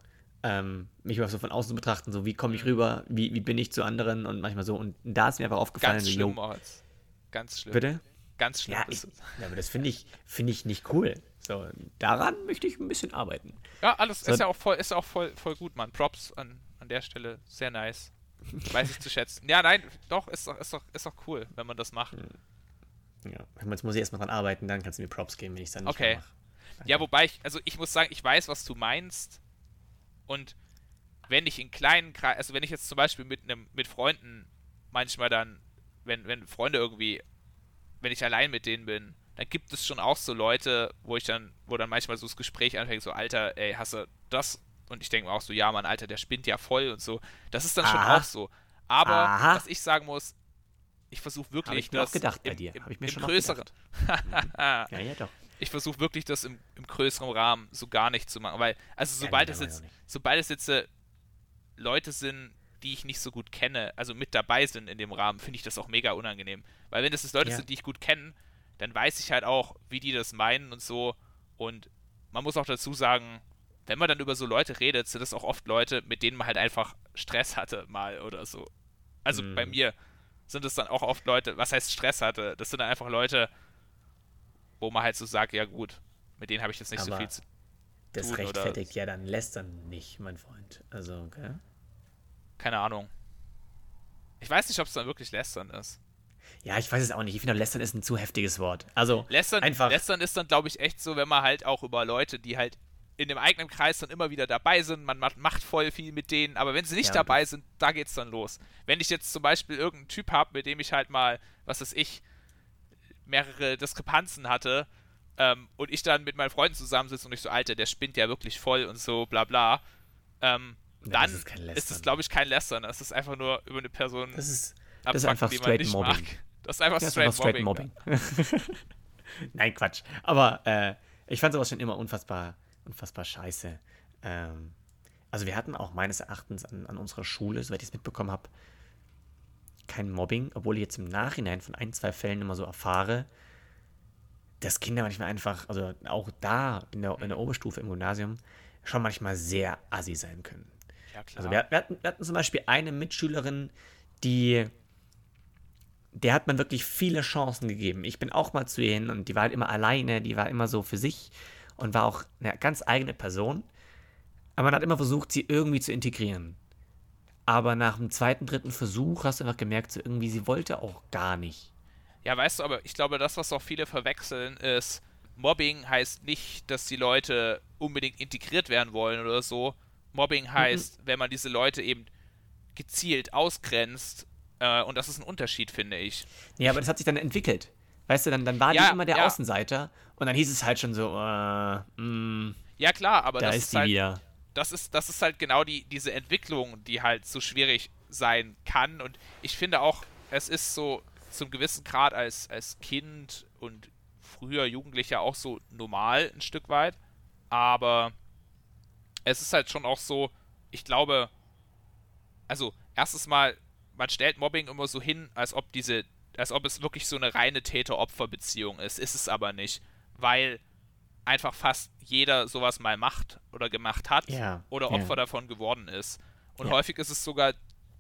[SPEAKER 1] ähm, mich mal so von außen zu betrachten, so wie komme ich mhm. rüber, wie, wie bin ich zu anderen und manchmal so. Und da ist mir einfach aufgefallen,
[SPEAKER 2] Ganz schlimm, Moritz. Ganz schlimm.
[SPEAKER 1] Bitte?
[SPEAKER 2] Ganz schlimm.
[SPEAKER 1] Ja, ich, aber das finde ich, find ich nicht cool. So, daran möchte ich ein bisschen arbeiten.
[SPEAKER 2] Ja, alles so, ist ja auch voll, ist auch voll, voll gut, Mann. Props an, an der Stelle. Sehr nice. Weiß ich zu schätzen. Ja, nein, doch, ist doch, ist doch, ist doch cool, wenn man das macht.
[SPEAKER 1] Ja, jetzt muss ich erstmal dran arbeiten, dann kannst du mir Props geben, wenn ich es dann nicht
[SPEAKER 2] okay. mache. Ja, wobei ich, also ich muss sagen, ich weiß, was du meinst. Und wenn ich in kleinen Kreisen, also wenn ich jetzt zum Beispiel mit einem, mit Freunden manchmal dann, wenn, wenn Freunde irgendwie, wenn ich allein mit denen bin, dann gibt es schon auch so Leute, wo ich dann, wo dann manchmal so das Gespräch anfängt, so, Alter, ey, hast du das? Und ich denke mir auch so, ja, Mann, Alter, der spinnt ja voll und so. Das ist dann Aha. schon auch so. Aber Aha. was ich sagen muss, ich versuche wirklich, Hab
[SPEAKER 1] ich mir das auch gedacht bei dir. Habe ich mir schon
[SPEAKER 2] größeren.
[SPEAKER 1] ja, ja, doch
[SPEAKER 2] ich versuche wirklich das im, im, größeren Rahmen so gar nicht zu machen. Weil, also sobald ja, es jetzt, sobald es jetzt äh, Leute sind, die ich nicht so gut kenne, also mit dabei sind in dem Rahmen, finde ich das auch mega unangenehm. Weil wenn das jetzt Leute ja. sind, die ich gut kenne, dann weiß ich halt auch, wie die das meinen und so. Und man muss auch dazu sagen, wenn man dann über so Leute redet, sind das auch oft Leute, mit denen man halt einfach Stress hatte mal oder so. Also mhm. bei mir sind es dann auch oft Leute, was heißt Stress hatte? Das sind dann einfach Leute, wo man halt so sagt, ja gut, mit denen habe ich jetzt nicht Aber so viel zu
[SPEAKER 1] das tun. Das rechtfertigt ja dann Lästern nicht, mein Freund. Also, okay.
[SPEAKER 2] Keine Ahnung. Ich weiß nicht, ob es dann wirklich Lästern ist.
[SPEAKER 1] Ja, ich weiß es auch nicht. Ich finde, Lästern ist ein zu heftiges Wort. Also,
[SPEAKER 2] Lästern,
[SPEAKER 1] einfach.
[SPEAKER 2] Lästern ist dann, glaube ich, echt so, wenn man halt auch über Leute, die halt in dem eigenen Kreis dann immer wieder dabei sind, man macht voll viel mit denen, aber wenn sie nicht ja, dabei sind, da geht's dann los. Wenn ich jetzt zum Beispiel irgendeinen Typ habe, mit dem ich halt mal, was weiß ich, mehrere Diskrepanzen hatte, ähm, und ich dann mit meinen Freunden zusammensitze und ich so, Alter, der spinnt ja wirklich voll und so, bla bla, ähm, ja, dann ist es, glaube ich, kein Lästern. Das ist einfach nur über eine Person.
[SPEAKER 1] Das ist, das ist einfach straight Mobbing. Mag.
[SPEAKER 2] Das ist einfach das straight, ist einfach straight
[SPEAKER 1] Mobbing. Mobbing. Nein, Quatsch. Aber äh, ich fand sowas schon immer unfassbar, unfassbar scheiße. Ähm, also wir hatten auch meines Erachtens an, an unserer Schule, soweit ich es mitbekommen habe, kein Mobbing, obwohl ich jetzt im Nachhinein von ein, zwei Fällen immer so erfahre, dass Kinder manchmal einfach, also auch da in der, in der Oberstufe im Gymnasium, schon manchmal sehr assi sein können. Ja, klar. Also wir, wir, hatten, wir hatten zum Beispiel eine Mitschülerin, die der hat man wirklich viele Chancen gegeben. Ich bin auch mal zu ihr hin und die war halt immer alleine, die war immer so für sich und war auch eine ganz eigene Person. Aber man hat immer versucht, sie irgendwie zu integrieren. Aber nach dem zweiten, dritten Versuch hast du einfach gemerkt, so irgendwie, sie wollte auch gar nicht.
[SPEAKER 2] Ja, weißt du, aber ich glaube, das, was auch viele verwechseln, ist, Mobbing heißt nicht, dass die Leute unbedingt integriert werden wollen oder so. Mobbing heißt, mhm. wenn man diese Leute eben gezielt ausgrenzt äh, und das ist ein Unterschied, finde ich.
[SPEAKER 1] Ja, aber das hat sich dann entwickelt. Weißt du, dann, dann war ja, die immer der ja. Außenseiter und dann hieß es halt schon so, äh, mh,
[SPEAKER 2] mm, Ja, klar, aber
[SPEAKER 1] da
[SPEAKER 2] das
[SPEAKER 1] ist, ist halt, wieder.
[SPEAKER 2] Das ist, das ist halt genau die, diese Entwicklung, die halt so schwierig sein kann. Und ich finde auch, es ist so zum gewissen Grad als, als Kind und früher Jugendlicher auch so normal ein Stück weit. Aber es ist halt schon auch so, ich glaube, also erstes Mal man stellt Mobbing immer so hin, als ob diese, als ob es wirklich so eine reine Täter-Opfer-Beziehung ist. Ist es aber nicht, weil einfach fast jeder sowas mal macht oder gemacht hat
[SPEAKER 1] ja,
[SPEAKER 2] oder Opfer ja. davon geworden ist. Und ja. häufig ist es sogar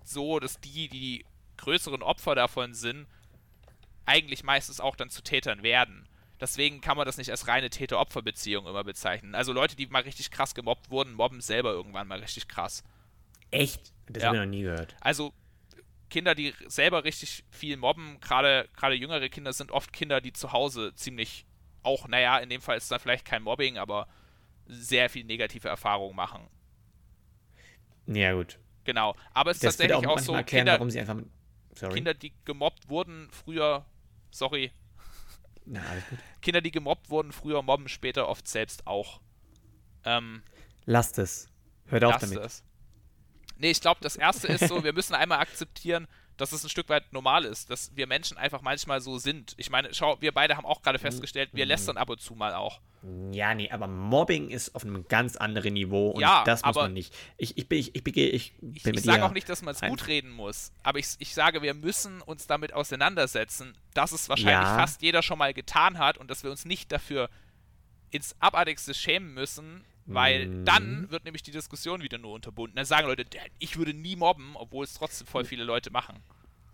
[SPEAKER 2] so, dass die, die größeren Opfer davon sind, eigentlich meistens auch dann zu Tätern werden. Deswegen kann man das nicht als reine Täter-Opfer-Beziehung immer bezeichnen. Also Leute, die mal richtig krass gemobbt wurden, mobben selber irgendwann mal richtig krass.
[SPEAKER 1] Echt? Das ja. habe ich noch nie gehört.
[SPEAKER 2] Also Kinder, die selber richtig viel mobben, gerade jüngere Kinder sind oft Kinder, die zu Hause ziemlich auch, naja, in dem Fall ist da vielleicht kein Mobbing, aber sehr viel negative Erfahrungen machen.
[SPEAKER 1] Ja, gut.
[SPEAKER 2] Genau. Aber es ist das tatsächlich auch, auch so,
[SPEAKER 1] erklären, Kinder, warum sie einfach,
[SPEAKER 2] Kinder, die gemobbt wurden früher, sorry.
[SPEAKER 1] Na.
[SPEAKER 2] Kinder, die gemobbt wurden früher, mobben später oft selbst auch. Ähm,
[SPEAKER 1] lasst es. Hört auf damit. Es.
[SPEAKER 2] Nee, ich glaube, das erste ist so, wir müssen einmal akzeptieren, dass es ein Stück weit normal ist, dass wir Menschen einfach manchmal so sind. Ich meine, schau, wir beide haben auch gerade festgestellt, wir lästern ab und zu mal auch.
[SPEAKER 1] Ja, nee, aber Mobbing ist auf einem ganz anderen Niveau und ja, das muss man nicht. Ich, ich bin, ich, ich, ich,
[SPEAKER 2] ich, ich sage auch nicht, dass man es gut reden muss, aber ich, ich sage, wir müssen uns damit auseinandersetzen, dass es wahrscheinlich ja. fast jeder schon mal getan hat und dass wir uns nicht dafür ins Abartigste schämen müssen, weil mhm. dann wird nämlich die Diskussion wieder nur unterbunden. Dann sagen Leute, ich würde nie mobben, obwohl es trotzdem voll viele Leute machen.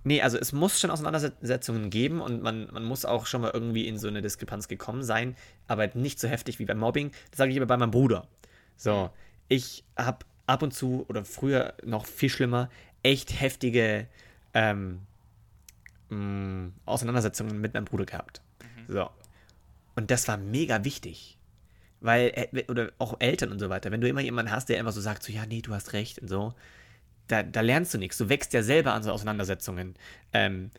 [SPEAKER 1] Nee, also es muss schon Auseinandersetzungen geben und man, man muss auch schon mal irgendwie in so eine Diskrepanz gekommen sein, aber nicht so heftig wie beim Mobbing. Das sage ich aber bei meinem Bruder. So, mhm. ich habe ab und zu oder früher noch viel schlimmer echt heftige ähm, mh, mm, Auseinandersetzungen mit meinem Bruder gehabt. Mhm. So. Und das war mega wichtig. Weil, äh, oder auch Eltern und so weiter, wenn du immer jemanden hast, der einfach so sagt, so, ja, nee, du hast recht und so, da, da lernst du nichts. Du wächst ja selber an so Auseinandersetzungen. Ähm,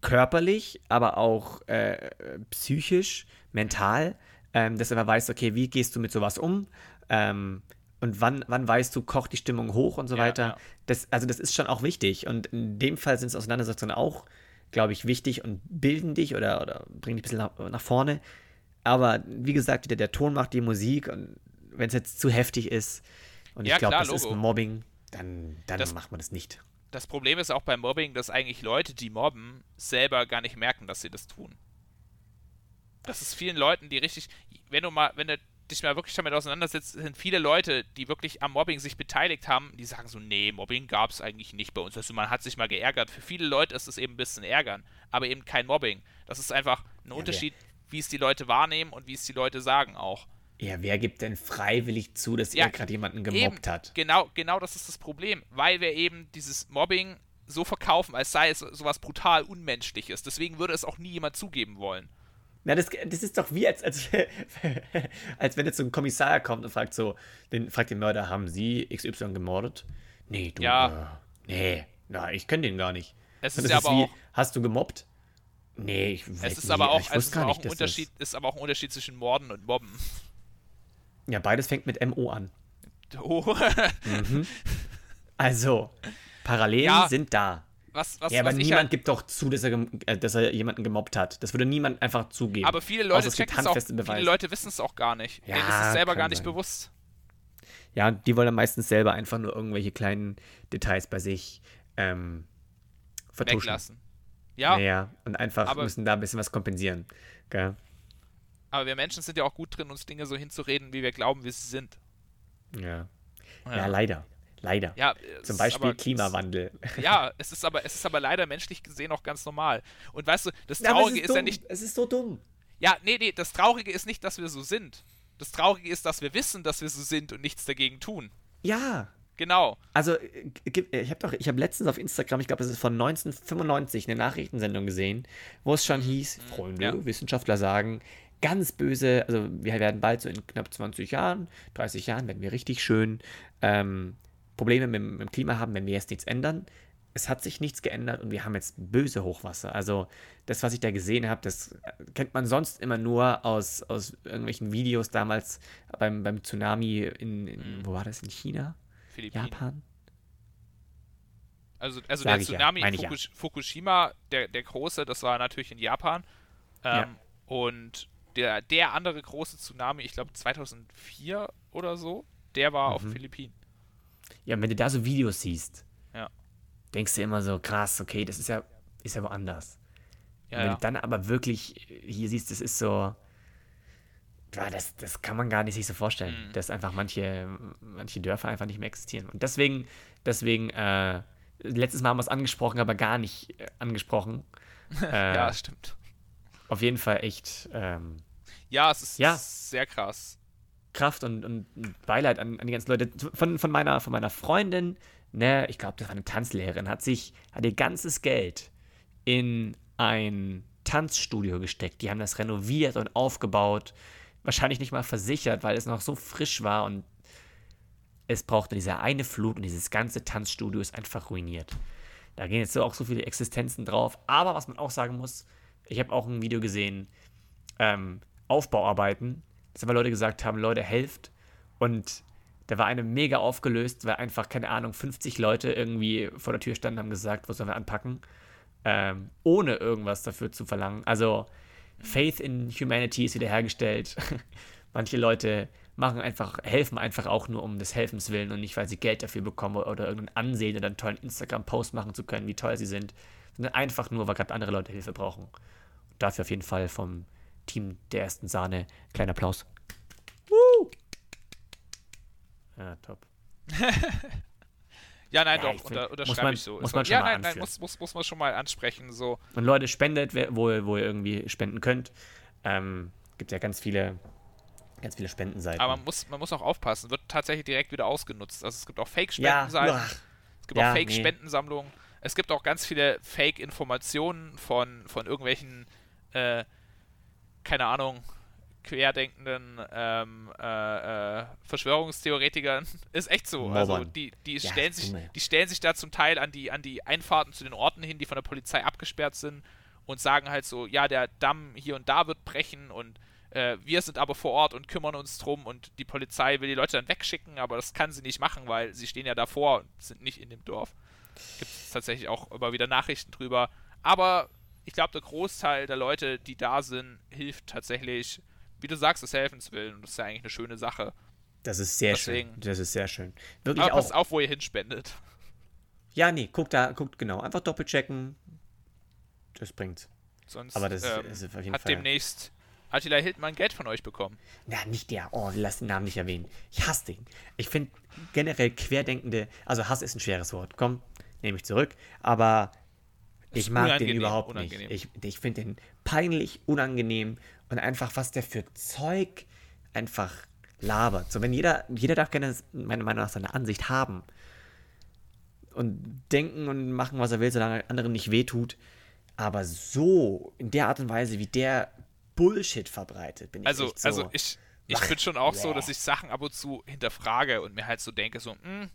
[SPEAKER 1] körperlich, aber auch äh, psychisch, mental, ähm, dass du immer weißt, okay, wie gehst du mit sowas um? Ähm, und wann, wann weißt du, kocht die Stimmung hoch und so ja, weiter. Ja. Das, also das ist schon auch wichtig. Und in dem Fall sind es Auseinandersetzungen auch, glaube ich, wichtig und bilden dich oder, oder bringen dich ein bisschen nach, nach vorne. Aber wie gesagt, der, der Ton macht die Musik und wenn es jetzt zu heftig ist und ja, ich glaube, das Logo. ist Mobbing, dann, dann das, macht man das nicht.
[SPEAKER 2] Das Problem ist auch beim Mobbing, dass eigentlich Leute, die mobben, selber gar nicht merken, dass sie das tun. Das ist vielen Leuten, die richtig, wenn du mal, wenn du dich mal wirklich damit auseinandersetzt, sind viele Leute, die wirklich am Mobbing sich beteiligt haben, die sagen so, nee, Mobbing gab es eigentlich nicht bei uns. Also man hat sich mal geärgert. Für viele Leute ist es eben ein bisschen ärgern, aber eben kein Mobbing. Das ist einfach ein ja, Unterschied. Wer, wie es die Leute wahrnehmen und wie es die Leute sagen auch.
[SPEAKER 1] Ja, wer gibt denn freiwillig zu, dass ja, er gerade jemanden gemobbt
[SPEAKER 2] eben,
[SPEAKER 1] hat?
[SPEAKER 2] Genau, genau das ist das Problem, weil wir eben dieses Mobbing so verkaufen, als sei es sowas brutal Unmenschliches. Deswegen würde es auch nie jemand zugeben wollen.
[SPEAKER 1] Na, das, das ist doch wie, als, als, als wenn jetzt so ein Kommissar kommt und fragt so, den, fragt den Mörder, haben Sie XY gemordet? Nee, du,
[SPEAKER 2] Ja.
[SPEAKER 1] äh, nee, na, ich kenne den gar nicht.
[SPEAKER 2] Es ist ja aber
[SPEAKER 1] wie,
[SPEAKER 2] auch,
[SPEAKER 1] hast du gemobbt? Nee, ich
[SPEAKER 2] es
[SPEAKER 1] hätte
[SPEAKER 2] ist
[SPEAKER 1] nie-
[SPEAKER 2] aber auch, es ist
[SPEAKER 1] gar
[SPEAKER 2] auch ein Unterschied, ist aber auch ein Unterschied zwischen Morden und Mobben.
[SPEAKER 1] Ja, beides fängt mit MO an.
[SPEAKER 2] Oh.
[SPEAKER 1] Also, Parallelen
[SPEAKER 2] Ja.
[SPEAKER 1] sind da.
[SPEAKER 2] was, was,
[SPEAKER 1] ja, aber
[SPEAKER 2] was
[SPEAKER 1] niemand
[SPEAKER 2] halt,
[SPEAKER 1] gibt doch zu, dass er, äh, dass er jemanden gemobbt hat. Das würde niemand einfach zugeben.
[SPEAKER 2] aber viele Leute
[SPEAKER 1] es
[SPEAKER 2] es viele. Leute wissen es auch gar nicht.
[SPEAKER 1] Ja,
[SPEAKER 2] Denen ist es selber gar nicht
[SPEAKER 1] sein.
[SPEAKER 2] bewusst.
[SPEAKER 1] Ja, die wollen dann meistens selber einfach nur irgendwelche kleinen Details bei sich ähm, vertuschen.
[SPEAKER 2] Weglassen. Ja,
[SPEAKER 1] Naja, und einfach
[SPEAKER 2] Aber-
[SPEAKER 1] müssen da ein bisschen was kompensieren. Gell?
[SPEAKER 2] aber wir Menschen sind ja auch gut drin, uns Dinge so hinzureden, wie wir glauben, wie sie sind.
[SPEAKER 1] Ja. ja. leider. Leider.
[SPEAKER 2] Ja,
[SPEAKER 1] Zum
[SPEAKER 2] ist
[SPEAKER 1] Beispiel
[SPEAKER 2] aber-
[SPEAKER 1] Klimawandel.
[SPEAKER 2] Ja, es ist aber, es ist aber leider menschlich gesehen auch ganz normal. Und weißt du, das
[SPEAKER 1] Ja,
[SPEAKER 2] Traurige
[SPEAKER 1] es
[SPEAKER 2] ist, ja
[SPEAKER 1] dumm.
[SPEAKER 2] nicht,
[SPEAKER 1] Es ist so dumm.
[SPEAKER 2] ja, nee, nee, das Traurige ist nicht, dass wir so sind. Das Traurige ist, dass wir wissen, dass wir so sind und nichts dagegen tun.
[SPEAKER 1] Ja.
[SPEAKER 2] Genau.
[SPEAKER 1] Also, äh, gib- ich habe doch, ich habe letztens auf Instagram, ich glaube, das ist von 1995, eine Nachrichtensendung gesehen, wo es schon hieß, Freunde,
[SPEAKER 2] ja.
[SPEAKER 1] Wissenschaftler sagen, ganz böse, also wir werden bald so in knapp 20 Jahren, 30 Jahren, werden wir richtig schön ähm, Probleme mit, dem- mit dem Klima haben, wenn wir jetzt nichts ändern. Es hat sich nichts geändert und wir haben jetzt böse Hochwasser. Also das, was ich da gesehen habe, das äh, kennt man sonst immer nur aus, aus irgendwelchen Videos damals beim, beim Tsunami in, in wo war das, in China?
[SPEAKER 2] Philippinen.
[SPEAKER 1] Japan?
[SPEAKER 2] Also, also
[SPEAKER 1] Sag
[SPEAKER 2] der
[SPEAKER 1] ja,
[SPEAKER 2] Tsunami
[SPEAKER 1] meine
[SPEAKER 2] in
[SPEAKER 1] ich ja.
[SPEAKER 2] Fukush Fukushima, der, der große, das war natürlich in Japan. Ähm,
[SPEAKER 1] Ja.
[SPEAKER 2] Und der, der andere große Tsunami, ich glaube 2004 oder so, der war auf
[SPEAKER 1] Mhm.
[SPEAKER 2] Philippinen.
[SPEAKER 1] Ja, und wenn du da so Videos siehst,
[SPEAKER 2] Ja.
[SPEAKER 1] denkst du immer so, krass, okay, das ist ja, ist ja woanders.
[SPEAKER 2] Ja,
[SPEAKER 1] wenn
[SPEAKER 2] ja.
[SPEAKER 1] du dann aber wirklich hier siehst, das ist so, ja, das, das kann man gar nicht sich so vorstellen,
[SPEAKER 2] Mhm.
[SPEAKER 1] dass einfach manche, manche Dörfer einfach nicht mehr existieren. Und deswegen, deswegen, äh, letztes Mal haben wir es angesprochen, aber gar nicht äh, angesprochen. Äh,
[SPEAKER 2] ja, stimmt.
[SPEAKER 1] Auf jeden Fall echt ähm,
[SPEAKER 2] Ja, es ist
[SPEAKER 1] Ja.
[SPEAKER 2] sehr krass.
[SPEAKER 1] Kraft und, und Beileid an, an die ganzen Leute. Von, von, meiner, von meiner Freundin, ne, ich glaube, das war eine Tanzlehrerin, hat sich, hat ihr ganzes Geld in ein Tanzstudio gesteckt. Die haben das renoviert und aufgebaut. Wahrscheinlich nicht mal versichert, weil es noch so frisch war und es brauchte diese eine Flut und dieses ganze Tanzstudio ist einfach ruiniert. Da gehen jetzt auch so viele Existenzen drauf. Aber was man auch sagen muss, ich habe auch ein Video gesehen, ähm, Aufbauarbeiten, dass aber Leute gesagt haben, Leute, helft. Und da war eine mega aufgelöst, weil einfach, keine Ahnung, 50 Leute irgendwie vor der Tür standen und haben gesagt, wo sollen wir anpacken, ähm, ohne irgendwas dafür zu verlangen. Also Faith in Humanity ist wiederhergestellt. Manche Leute machen einfach, helfen einfach auch nur um des Helfens willen und nicht, weil sie Geld dafür bekommen oder irgendein Ansehen oder einen tollen Instagram-Post machen zu können, wie toll sie sind, sondern einfach nur, weil gerade andere Leute Hilfe brauchen. Und dafür auf jeden Fall vom Team der ersten Sahne. Kleiner Applaus. Woo! Ja, top.
[SPEAKER 2] Ja, nein,
[SPEAKER 1] Ja,
[SPEAKER 2] doch, unter,
[SPEAKER 1] muss
[SPEAKER 2] unterschreibe
[SPEAKER 1] man-
[SPEAKER 2] ich so.
[SPEAKER 1] muss man schon
[SPEAKER 2] ja,
[SPEAKER 1] mal
[SPEAKER 2] nein, nein, muss, muss, muss man schon mal ansprechen. So.
[SPEAKER 1] Und Leute, spendet, wo, ihr- wo ihr irgendwie spenden könnt. Ähm, gibt ja ganz viele, ganz viele Spendenseiten.
[SPEAKER 2] Aber man muss, man muss auch aufpassen, wird tatsächlich direkt wieder ausgenutzt. Also es gibt auch
[SPEAKER 1] ja,
[SPEAKER 2] Fake-Spendenseiten,
[SPEAKER 1] uah,
[SPEAKER 2] es gibt
[SPEAKER 1] ja,
[SPEAKER 2] auch
[SPEAKER 1] nee.
[SPEAKER 2] Fake-Spendensammlungen, es gibt auch ganz viele Fake-Informationen von, von irgendwelchen, äh, keine Ahnung, querdenkenden ähm, äh, äh, Verschwörungstheoretikern. Ist echt so. Also die, die,
[SPEAKER 1] Ja,
[SPEAKER 2] stellen sich, die stellen sich da zum Teil an die, an die Einfahrten zu den Orten hin, die von der Polizei abgesperrt sind und sagen halt so, ja, der Damm hier und da wird brechen und äh, wir sind aber vor Ort und kümmern uns drum und die Polizei will die Leute dann wegschicken, aber das kann sie nicht machen, weil sie stehen ja davor und sind nicht in dem Dorf. Gibt es tatsächlich auch immer wieder Nachrichten drüber. Aber ich glaube, der Großteil der Leute, die da sind, hilft tatsächlich, wie du sagst, des Helfens willen. Und das ist ja eigentlich eine schöne Sache.
[SPEAKER 1] Das ist sehr
[SPEAKER 2] Deswegen.
[SPEAKER 1] schön. Das ist sehr schön. Wirklich
[SPEAKER 2] Aber
[SPEAKER 1] auch.
[SPEAKER 2] passt auf, wo ihr hinspendet.
[SPEAKER 1] Ja, nee, guckt da, guckt genau. Einfach doppelchecken. Das bringt's.
[SPEAKER 2] Sonst
[SPEAKER 1] Aber das ist-
[SPEAKER 2] ähm,
[SPEAKER 1] ist auf jeden
[SPEAKER 2] hat
[SPEAKER 1] Fall-
[SPEAKER 2] demnächst Attila Hildmann Geld von euch bekommen.
[SPEAKER 1] Na, nicht der. Oh, lass den Namen nicht erwähnen. Ich hasse den. Ich finde generell Querdenkende, also Hass ist ein schweres Wort. Komm, nehme ich zurück. Aber ich mag den überhaupt
[SPEAKER 2] unangenehm.
[SPEAKER 1] nicht. Ich, ich finde den peinlich, unangenehm und einfach, was der für Zeug einfach labert. So, wenn jeder, jeder darf gerne meiner Meinung nach seine Ansicht haben und denken und machen, was er will, solange anderen nicht wehtut. Aber so, in der Art und Weise, wie der Bullshit verbreitet. Bin ich
[SPEAKER 2] also,
[SPEAKER 1] so.
[SPEAKER 2] also ich, ich bin schon auch so, dass ich Sachen ab und zu hinterfrage und mir halt so denke, so, hm,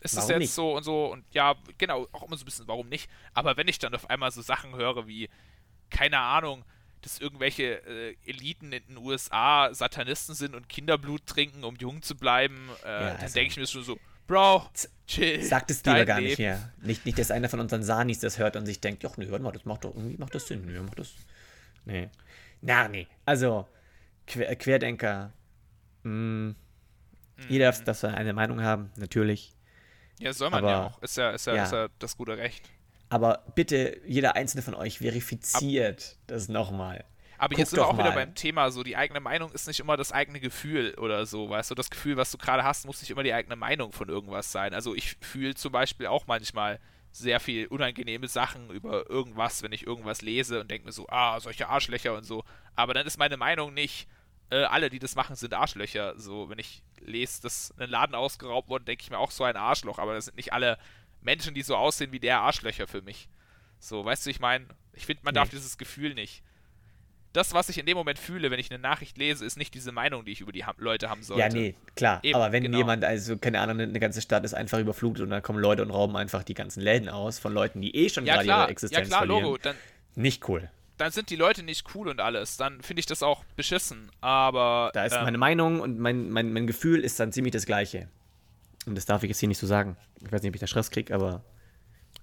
[SPEAKER 2] ist das jetzt nicht? so und so und ja, genau, auch immer so ein bisschen, warum nicht? Aber wenn ich dann auf einmal so Sachen höre wie, keine Ahnung, dass irgendwelche äh, Eliten in den USA Satanisten sind und Kinderblut trinken, um jung zu bleiben, äh, ja, dann also denke ich mir schon so, Bro, chill.
[SPEAKER 1] Sagt es lieber gar Leben. nicht mehr. Nicht, nicht, dass einer von unseren Sanis das hört und sich denkt, ja, nee, hör mal, das macht doch irgendwie macht das Sinn. Nee, macht das. Nee. Na, nee. Also, Quer Querdenker. Mh, mm, mhm. Jeder darf eine Meinung haben, natürlich.
[SPEAKER 2] Ja, soll man aber, ja auch. Ist ja, ist, ja, ja. ist ja das gute Recht.
[SPEAKER 1] Aber bitte, jeder einzelne von euch verifiziert Ab das nochmal.
[SPEAKER 2] Aber Guck jetzt sind wir auch mal. wieder beim Thema, so die eigene Meinung ist nicht immer das eigene Gefühl oder so, weißt du, das Gefühl, was du gerade hast, muss nicht immer die eigene Meinung von irgendwas sein. Also ich fühle zum Beispiel auch manchmal sehr viel unangenehme Sachen über irgendwas, wenn ich irgendwas lese und denke mir so, ah, solche Arschlöcher und so. Aber dann ist meine Meinung nicht, äh, alle, die das machen, sind Arschlöcher. So, wenn ich lese, dass ein Laden ausgeraubt wurde, denke ich mir auch so ein Arschloch. Aber das sind nicht alle Menschen, die so aussehen wie der Arschlöcher für mich. So, weißt du, ich meine, ich finde, man nee. darf dieses Gefühl nicht. Das, was ich in dem Moment fühle, wenn ich eine Nachricht lese, ist nicht diese Meinung, die ich über die ha Leute haben sollte.
[SPEAKER 1] Ja, nee, klar. Eben, aber wenn genau. jemand, also keine Ahnung, eine ganze Stadt ist einfach überflutet und dann kommen Leute und rauben einfach die ganzen Läden aus von Leuten, die eh schon ja, gerade ihre Existenz ja, klar, verlieren. Logo. Dann, nicht cool
[SPEAKER 2] dann sind die Leute nicht cool und alles. Dann finde ich das auch beschissen. Aber.
[SPEAKER 1] Da ist ähm, meine Meinung und mein, mein, mein Gefühl ist dann ziemlich das gleiche. Und das darf ich jetzt hier nicht so sagen. Ich weiß nicht, ob ich da Stress kriege, aber.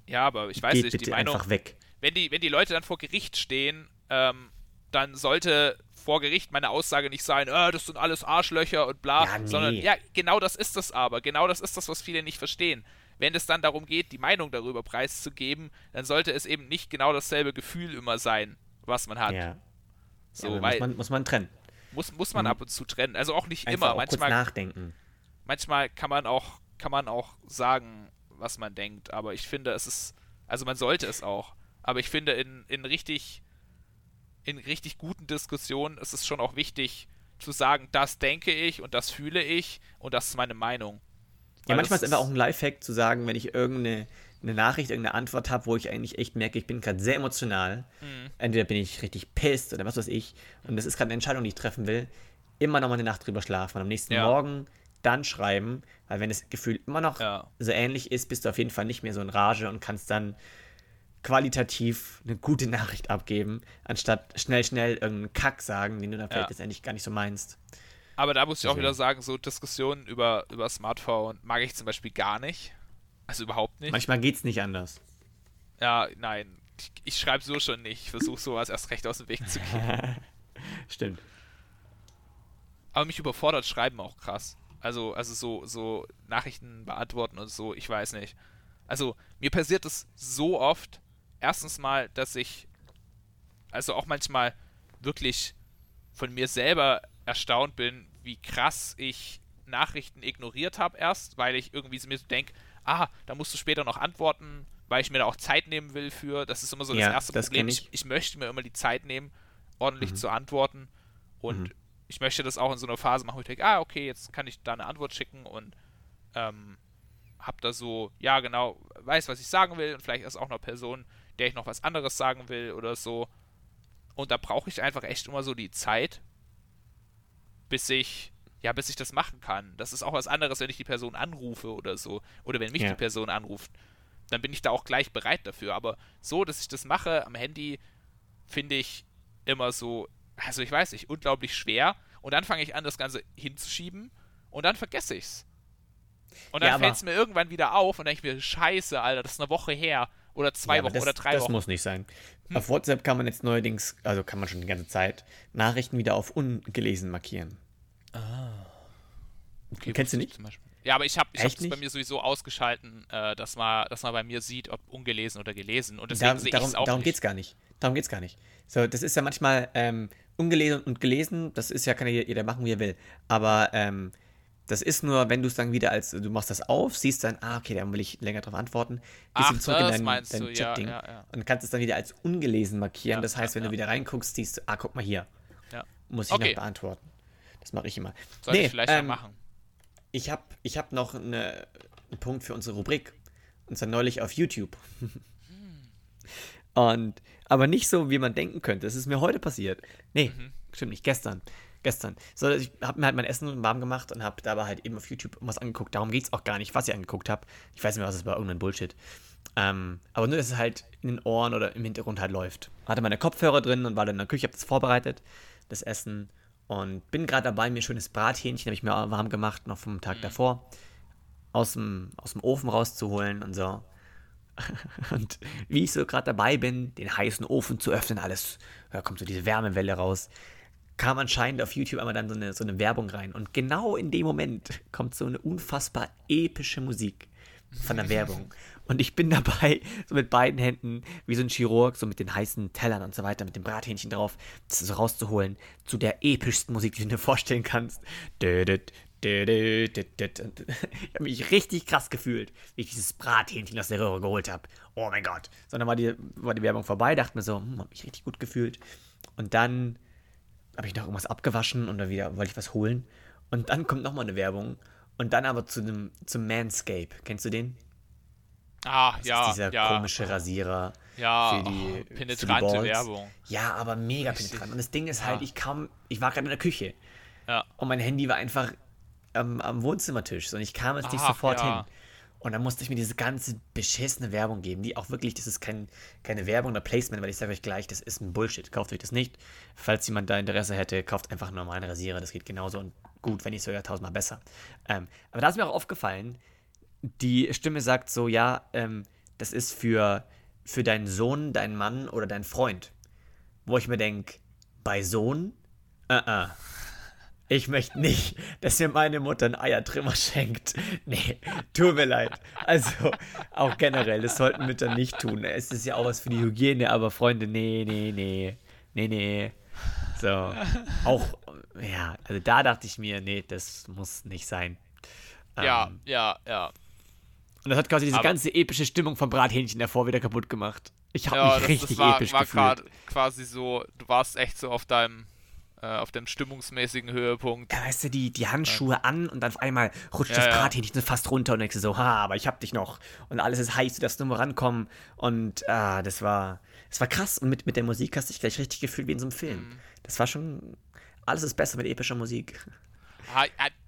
[SPEAKER 2] Ja, aber ich weiß geht nicht,
[SPEAKER 1] bitte
[SPEAKER 2] die Meinung.
[SPEAKER 1] Einfach weg.
[SPEAKER 2] Wenn die, wenn die Leute dann vor Gericht stehen, ähm, dann sollte vor Gericht meine Aussage nicht sein, äh, das sind alles Arschlöcher und bla, ja, nee. sondern ja, genau das ist das aber. Genau das ist das, was viele nicht verstehen. Wenn es dann darum geht, die Meinung darüber preiszugeben, dann sollte es eben nicht genau dasselbe Gefühl immer sein was man hat. Ja.
[SPEAKER 1] So, ja, weil, muss, man, muss man trennen.
[SPEAKER 2] Muss, muss man mhm. ab und zu trennen. Also auch nicht
[SPEAKER 1] Einfach
[SPEAKER 2] immer.
[SPEAKER 1] Auch manchmal, kurz nachdenken.
[SPEAKER 2] Manchmal kann man auch, kann man auch sagen, was man denkt. Aber ich finde, es ist, also man sollte es auch. Aber ich finde, in, in richtig, in richtig guten Diskussionen ist es schon auch wichtig zu sagen, das denke ich und das fühle ich und das ist meine Meinung.
[SPEAKER 1] Ja, manchmal ist es einfach auch ein Lifehack zu sagen, wenn ich irgendeine eine Nachricht, irgendeine Antwort habe, wo ich eigentlich echt merke, ich bin gerade sehr emotional. Mhm. Entweder bin ich richtig pisst oder was weiß ich. Und das ist gerade eine Entscheidung, die ich treffen will. Immer noch mal eine Nacht drüber schlafen und am nächsten ja. Morgen dann schreiben, weil wenn das Gefühl immer noch ja. so ähnlich ist, bist du auf jeden Fall nicht mehr so in Rage und kannst dann qualitativ eine gute Nachricht abgeben, anstatt schnell, schnell irgendeinen Kack sagen, den du dann vielleicht ja. letztendlich gar nicht so meinst.
[SPEAKER 2] Aber da muss ich auch wieder sagen, so Diskussionen über, über Smartphone mag ich zum Beispiel gar nicht. Also überhaupt nicht.
[SPEAKER 1] Manchmal geht's nicht anders.
[SPEAKER 2] Ja, nein. Ich, ich schreibe so schon nicht. Ich versuche sowas erst recht aus dem Weg zu gehen.
[SPEAKER 1] Stimmt.
[SPEAKER 2] Aber mich überfordert Schreiben auch krass. Also, also so, so Nachrichten beantworten und so, ich weiß nicht. Also, mir passiert es so oft. Erstens mal, dass ich also auch manchmal wirklich von mir selber erstaunt bin, wie krass ich Nachrichten ignoriert habe erst, weil ich irgendwie mir so denke, ah, da musst du später noch antworten, weil ich mir da auch Zeit nehmen will für. Das ist immer so das ja, erste das Problem. Ich. ich. möchte mir immer die Zeit nehmen, ordentlich mhm. zu antworten. Und mhm. Ich möchte das auch in so einer Phase machen, wo ich denke, ah, okay, jetzt kann ich da eine Antwort schicken und ähm, hab da so, ja, genau, weiß, was ich sagen will und vielleicht ist auch noch Person, der ich noch was anderes sagen will oder so. Und da brauche ich einfach echt immer so die Zeit, bis ich ja, bis ich das machen kann. Das ist auch was anderes, wenn ich die Person anrufe oder so. Oder wenn mich ja. die Person anruft. Dann bin ich da auch gleich bereit dafür. Aber so, dass ich das mache am Handy, finde ich immer so, also ich weiß nicht, unglaublich schwer. Und dann fange ich an, das Ganze hinzuschieben und dann vergesse ich's. Und dann ja, fällt es mir irgendwann wieder auf und dann denke ich mir, scheiße, Alter, das ist eine Woche her. Oder zwei ja, Wochen
[SPEAKER 1] das,
[SPEAKER 2] oder drei
[SPEAKER 1] das
[SPEAKER 2] Wochen.
[SPEAKER 1] Das muss nicht sein. Hm? Auf WhatsApp kann man jetzt neuerdings, also kann man schon die ganze Zeit, Nachrichten wieder auf ungelesen markieren. Ah. Okay, Kennst du nicht?
[SPEAKER 2] Ja, aber ich habe es bei mir sowieso ausgeschalten, äh, dass, man, dass man bei mir sieht, ob ungelesen oder gelesen. Und deswegen da, sehe
[SPEAKER 1] darum,
[SPEAKER 2] ich es auch
[SPEAKER 1] darum
[SPEAKER 2] nicht.
[SPEAKER 1] geht's gar nicht. Darum geht's gar nicht. So, das ist ja manchmal ähm, ungelesen und gelesen, das ist ja, kann jeder machen, wie er will. Aber ähm, das ist nur, wenn du es dann wieder als, du machst das auf, siehst dann, ah, okay, dann will ich länger darauf antworten, gehst
[SPEAKER 2] Ach, zurück
[SPEAKER 1] in dein, dein Chat-Ding ja, ja, ja. und kannst es dann wieder als ungelesen markieren. das heißt, wenn du wieder reinguckst, siehst du, ah, guck mal hier. Muss ich okay. noch beantworten. Das mache ich immer.
[SPEAKER 2] Soll nee, ich vielleicht ähm, mal machen.
[SPEAKER 1] Ich habe ich hab noch eine, einen Punkt für unsere Rubrik. Und zwar neulich auf YouTube. Und, aber nicht so, wie man denken könnte. Es ist mir heute passiert. Nee, mhm. stimmt nicht, gestern. Gestern. So, ich habe mir halt mein Essen warm gemacht und habe dabei halt eben auf YouTube was angeguckt. Darum geht es auch gar nicht, was ich angeguckt habe. Ich weiß nicht mehr, was es war, irgendein Bullshit. Ähm, aber nur, dass es halt in den Ohren oder im Hintergrund halt läuft. Hatte meine Kopfhörer drin und war dann in der Küche, habe das vorbereitet, das Essen. Und bin gerade dabei, mir schönes Brathähnchen, habe ich mir warm gemacht, noch vom Tag mhm. davor, aus dem, aus dem Ofen rauszuholen und so. Und wie ich so gerade dabei bin, den heißen Ofen zu öffnen, alles, da kommt so diese Wärmewelle raus, kam anscheinend auf YouTube einmal dann so eine, so eine Werbung rein. Und genau in dem Moment kommt so eine unfassbar epische Musik von der Werbung. Und ich bin dabei, so mit beiden Händen, wie so ein Chirurg, so mit den heißen Tellern und so weiter, mit dem Brathähnchen drauf, das so rauszuholen, zu der epischsten Musik, die du dir vorstellen kannst. Ich habe mich richtig krass gefühlt, wie ich dieses Brathähnchen aus der Röhre geholt habe. Oh mein Gott. Sondern war die, war die Werbung vorbei, dachte mir so, hm, habe mich richtig gut gefühlt. Und dann habe ich noch irgendwas abgewaschen und dann wieder wollte ich was holen. Und dann kommt nochmal eine Werbung. Und dann aber zu dem, zum Manscape. Kennst du den?
[SPEAKER 2] Ah, das ja.
[SPEAKER 1] Ist dieser
[SPEAKER 2] ja.
[SPEAKER 1] komische Rasierer
[SPEAKER 2] ja, für die, oh, penetrante für die Werbung.
[SPEAKER 1] Ja, aber mega penetrant. Und das Ding ist halt, ich kam, ich war gerade in der Küche.
[SPEAKER 2] Ja.
[SPEAKER 1] Und mein Handy war einfach am, am Wohnzimmertisch. Und ich kam jetzt nicht Ach, sofort ja. hin. Und dann musste ich mir diese ganze beschissene Werbung geben, die auch wirklich, das ist kein, keine Werbung oder Placement, weil ich sage euch gleich, das ist ein Bullshit. Kauft euch das nicht. Falls jemand da Interesse hätte, kauft einfach einen normalen Rasierer. Das geht genauso und gut, wenn nicht sogar tausendmal besser. Ähm, aber da ist mir auch aufgefallen, die Stimme sagt so, ja, ähm, das ist für, für deinen Sohn, deinen Mann oder deinen Freund. Wo ich mir denke, bei Sohn? Uh -uh. Ich möchte nicht, dass mir meine Mutter einen Eiertrimmer schenkt. Nee, tut mir leid. Also, auch generell, das sollten Mütter nicht tun. Es ist ja auch was für die Hygiene, aber Freunde, nee, nee, nee. Nee, nee. So. Auch, ja, also da dachte ich mir, nee, das muss nicht sein.
[SPEAKER 2] Ja, ähm, ja, ja.
[SPEAKER 1] Und das hat quasi diese aber ganze epische Stimmung vom Brathähnchen davor wieder kaputt gemacht. Ich habe ja, mich das, richtig das war, episch war gefühlt.
[SPEAKER 2] quasi so, du warst echt so auf deinem auf dem stimmungsmäßigen Höhepunkt.
[SPEAKER 1] Ja, weißt du, die, die Handschuhe ja. an und dann auf einmal rutscht ja, das Brathähnchen fast runter und denkst du so, ha, aber ich hab dich noch. Und alles ist heiß, du darfst nur mal rankommen. Und ah, das war, das war krass. Und mit, mit der Musik hast du dich gleich richtig gefühlt wie in so einem Film. Mhm. Das war schon, alles ist besser mit epischer Musik.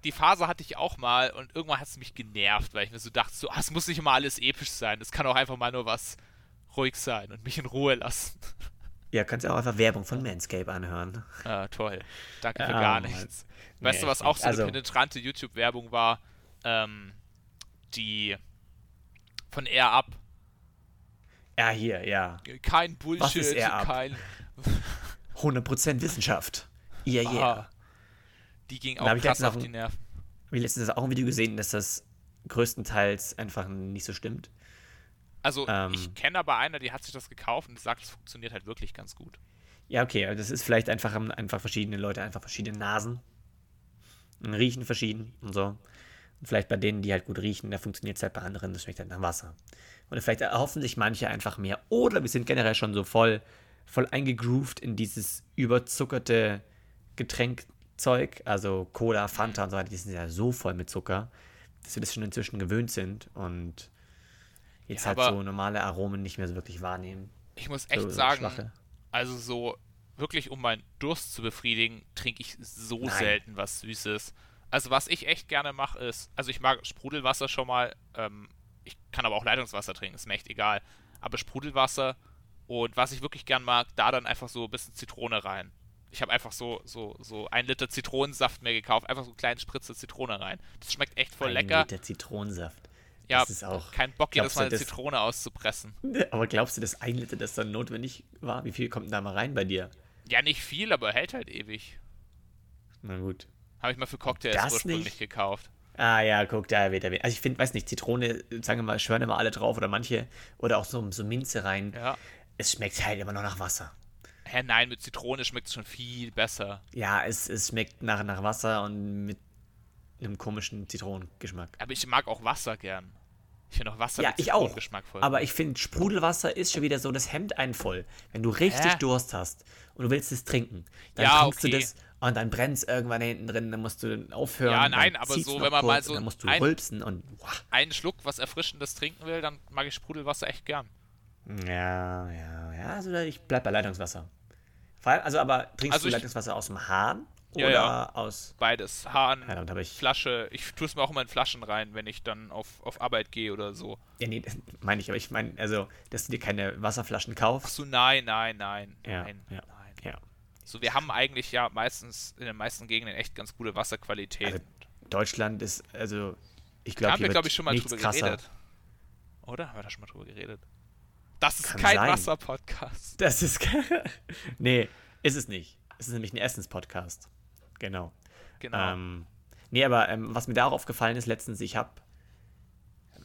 [SPEAKER 2] Die Phase hatte ich auch mal und irgendwann hat es mich genervt, weil ich mir so dachte, so, ah, es muss nicht immer alles episch sein. Es kann auch einfach mal nur was ruhig sein und mich in Ruhe lassen.
[SPEAKER 1] Ja, kannst du auch einfach Werbung von Manscape anhören.
[SPEAKER 2] Ah, toll. Danke für ja, gar nichts. Weißt nee, du, was auch so also, eine penetrante YouTube-Werbung war? Ähm, die von Air Up.
[SPEAKER 1] Ja, hier, ja.
[SPEAKER 2] Kein Bullshit, was ist Air Up? kein.
[SPEAKER 1] 100% Wissenschaft. Ja, yeah, yeah. Aha.
[SPEAKER 2] Die ging auch krass auf die Nerven.
[SPEAKER 1] Habe ich letztens auch ein Video gesehen, dass das größtenteils einfach nicht so stimmt.
[SPEAKER 2] Also ähm, ich kenne aber einer, die hat sich das gekauft und sagt, es funktioniert halt wirklich ganz gut.
[SPEAKER 1] Ja, okay, das ist vielleicht einfach, einfach verschiedene Leute, einfach verschiedene Nasen. Riechen verschieden und so. Und vielleicht bei denen, die halt gut riechen, da funktioniert es halt bei anderen, das schmeckt halt nach Wasser. Oder vielleicht erhoffen sich manche einfach mehr. Oder wir sind generell schon so voll, voll eingegroovt in dieses überzuckerte Getränkzeug, also Cola, Fanta und so weiter, die sind ja so voll mit Zucker, dass wir das schon inzwischen gewöhnt sind und jetzt ja, halt so normale Aromen nicht mehr so wirklich wahrnehmen.
[SPEAKER 2] Ich muss echt so, sagen, schwache. also so wirklich um meinen Durst zu befriedigen, trinke ich so Nein. selten was Süßes. Also was ich echt gerne mache ist, also ich mag Sprudelwasser schon mal, ähm, ich kann aber auch Leitungswasser trinken, ist mir echt egal. Aber Sprudelwasser und was ich wirklich gern mag, da dann einfach so ein bisschen Zitrone rein. Ich habe einfach so, so, so ein Liter Zitronensaft mir gekauft, einfach so einen kleinen Spritze Zitrone rein. Das schmeckt echt voll
[SPEAKER 1] ein
[SPEAKER 2] lecker.
[SPEAKER 1] Ein Liter Zitronensaft.
[SPEAKER 2] Ja, das ist auch, kein Bock, jedes Mal eine das, Zitrone auszupressen.
[SPEAKER 1] Aber glaubst du, dass ein Liter das dann notwendig war? Wie viel kommt denn da mal rein bei dir?
[SPEAKER 2] Ja, nicht viel, aber hält halt ewig.
[SPEAKER 1] Na gut.
[SPEAKER 2] Habe ich mal für Cocktails das ursprünglich nicht? gekauft.
[SPEAKER 1] Ah ja, guck, da wird er. Also ich finde, weiß nicht, Zitrone, sagen wir mal, schwören immer alle drauf oder manche. Oder auch so, so Minze rein.
[SPEAKER 2] Ja.
[SPEAKER 1] Es schmeckt halt immer noch nach Wasser.
[SPEAKER 2] Hä, nein, mit Zitrone schmeckt es schon viel besser.
[SPEAKER 1] Ja, es, es schmeckt nach, nach Wasser und mit einem komischen Zitronengeschmack.
[SPEAKER 2] Aber ich mag auch Wasser gern. Ich finde auch Wasser
[SPEAKER 1] ja, ich auch. geschmackvoll. Aber ich finde, Sprudelwasser ist schon wieder so, das hemmt einen voll. Wenn du richtig äh? Durst hast und du willst es trinken, dann ja, trinkst okay. du das und dann brennt es irgendwann hinten drin, dann musst du aufhören. Ja,
[SPEAKER 2] nein, aber so, wenn man mal so
[SPEAKER 1] dann musst du ein, rülpsen und
[SPEAKER 2] wow. einen Schluck was Erfrischendes trinken will, dann mag ich Sprudelwasser echt gern.
[SPEAKER 1] Ja, ja, ja. Also ich bleib bei Leitungswasser. Vor allem, also aber trinkst
[SPEAKER 2] Also
[SPEAKER 1] du Leitungswasser aus dem Hahn oder
[SPEAKER 2] ja.
[SPEAKER 1] aus.
[SPEAKER 2] Beides. Hahn,
[SPEAKER 1] Ja, ich.
[SPEAKER 2] Flasche. Ich tue es mir auch immer in Flaschen rein, wenn ich dann auf, auf Arbeit gehe oder so.
[SPEAKER 1] Ja, nee, meine ich, aber ich meine, also, dass du dir keine Wasserflaschen
[SPEAKER 2] Ach
[SPEAKER 1] kaufst.
[SPEAKER 2] so, nein, nein, nein.
[SPEAKER 1] Ja,
[SPEAKER 2] nein,
[SPEAKER 1] ja,
[SPEAKER 2] nein.
[SPEAKER 1] ja.
[SPEAKER 2] So, wir haben eigentlich ja meistens in den meisten Gegenden echt ganz gute Wasserqualität.
[SPEAKER 1] Also, Deutschland ist, also, ich glaube,
[SPEAKER 2] haben wir, glaube ich, schon mal drüber
[SPEAKER 1] krasser.
[SPEAKER 2] geredet. Oder? Haben wir da schon mal drüber geredet? Das ist
[SPEAKER 1] Kann
[SPEAKER 2] kein. Wasser-Podcast.
[SPEAKER 1] Das ist. nee, ist es nicht. Es ist nämlich ein Essenspodcast. Genau.
[SPEAKER 2] Genau.
[SPEAKER 1] Ähm, nee, aber ähm, was mir da auch aufgefallen ist letztens, ich habe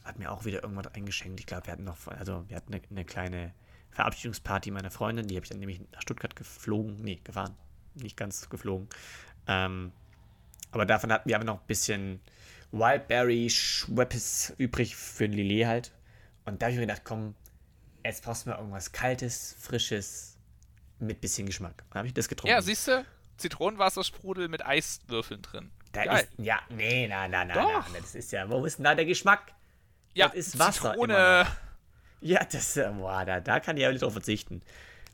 [SPEAKER 1] hat mir auch wieder irgendwas eingeschenkt. Ich glaube, wir hatten noch, also wir hatten eine, eine kleine Verabschiedungsparty meiner Freundin, die habe ich dann nämlich nach Stuttgart geflogen, nee, gefahren, nicht ganz geflogen. Ähm, aber davon hatten wir aber noch ein bisschen Wildberry Schweppes übrig für den Lillet halt. Und da habe ich mir gedacht, komm, jetzt brauchst du mal irgendwas Kaltes, Frisches, mit bisschen Geschmack. Dann habe ich das getrunken.
[SPEAKER 2] ja, siehst du? Zitronenwassersprudel mit Eiswürfeln drin.
[SPEAKER 1] Da
[SPEAKER 2] Geil.
[SPEAKER 1] ist, ja, nee, na, na, na,
[SPEAKER 2] Doch.
[SPEAKER 1] na, das ist ja, wo ist denn da der Geschmack?
[SPEAKER 2] ja,
[SPEAKER 1] das ist Wasser
[SPEAKER 2] Zitrone.
[SPEAKER 1] Ja, das, äh, boah, da, da kann ich ja nicht drauf verzichten.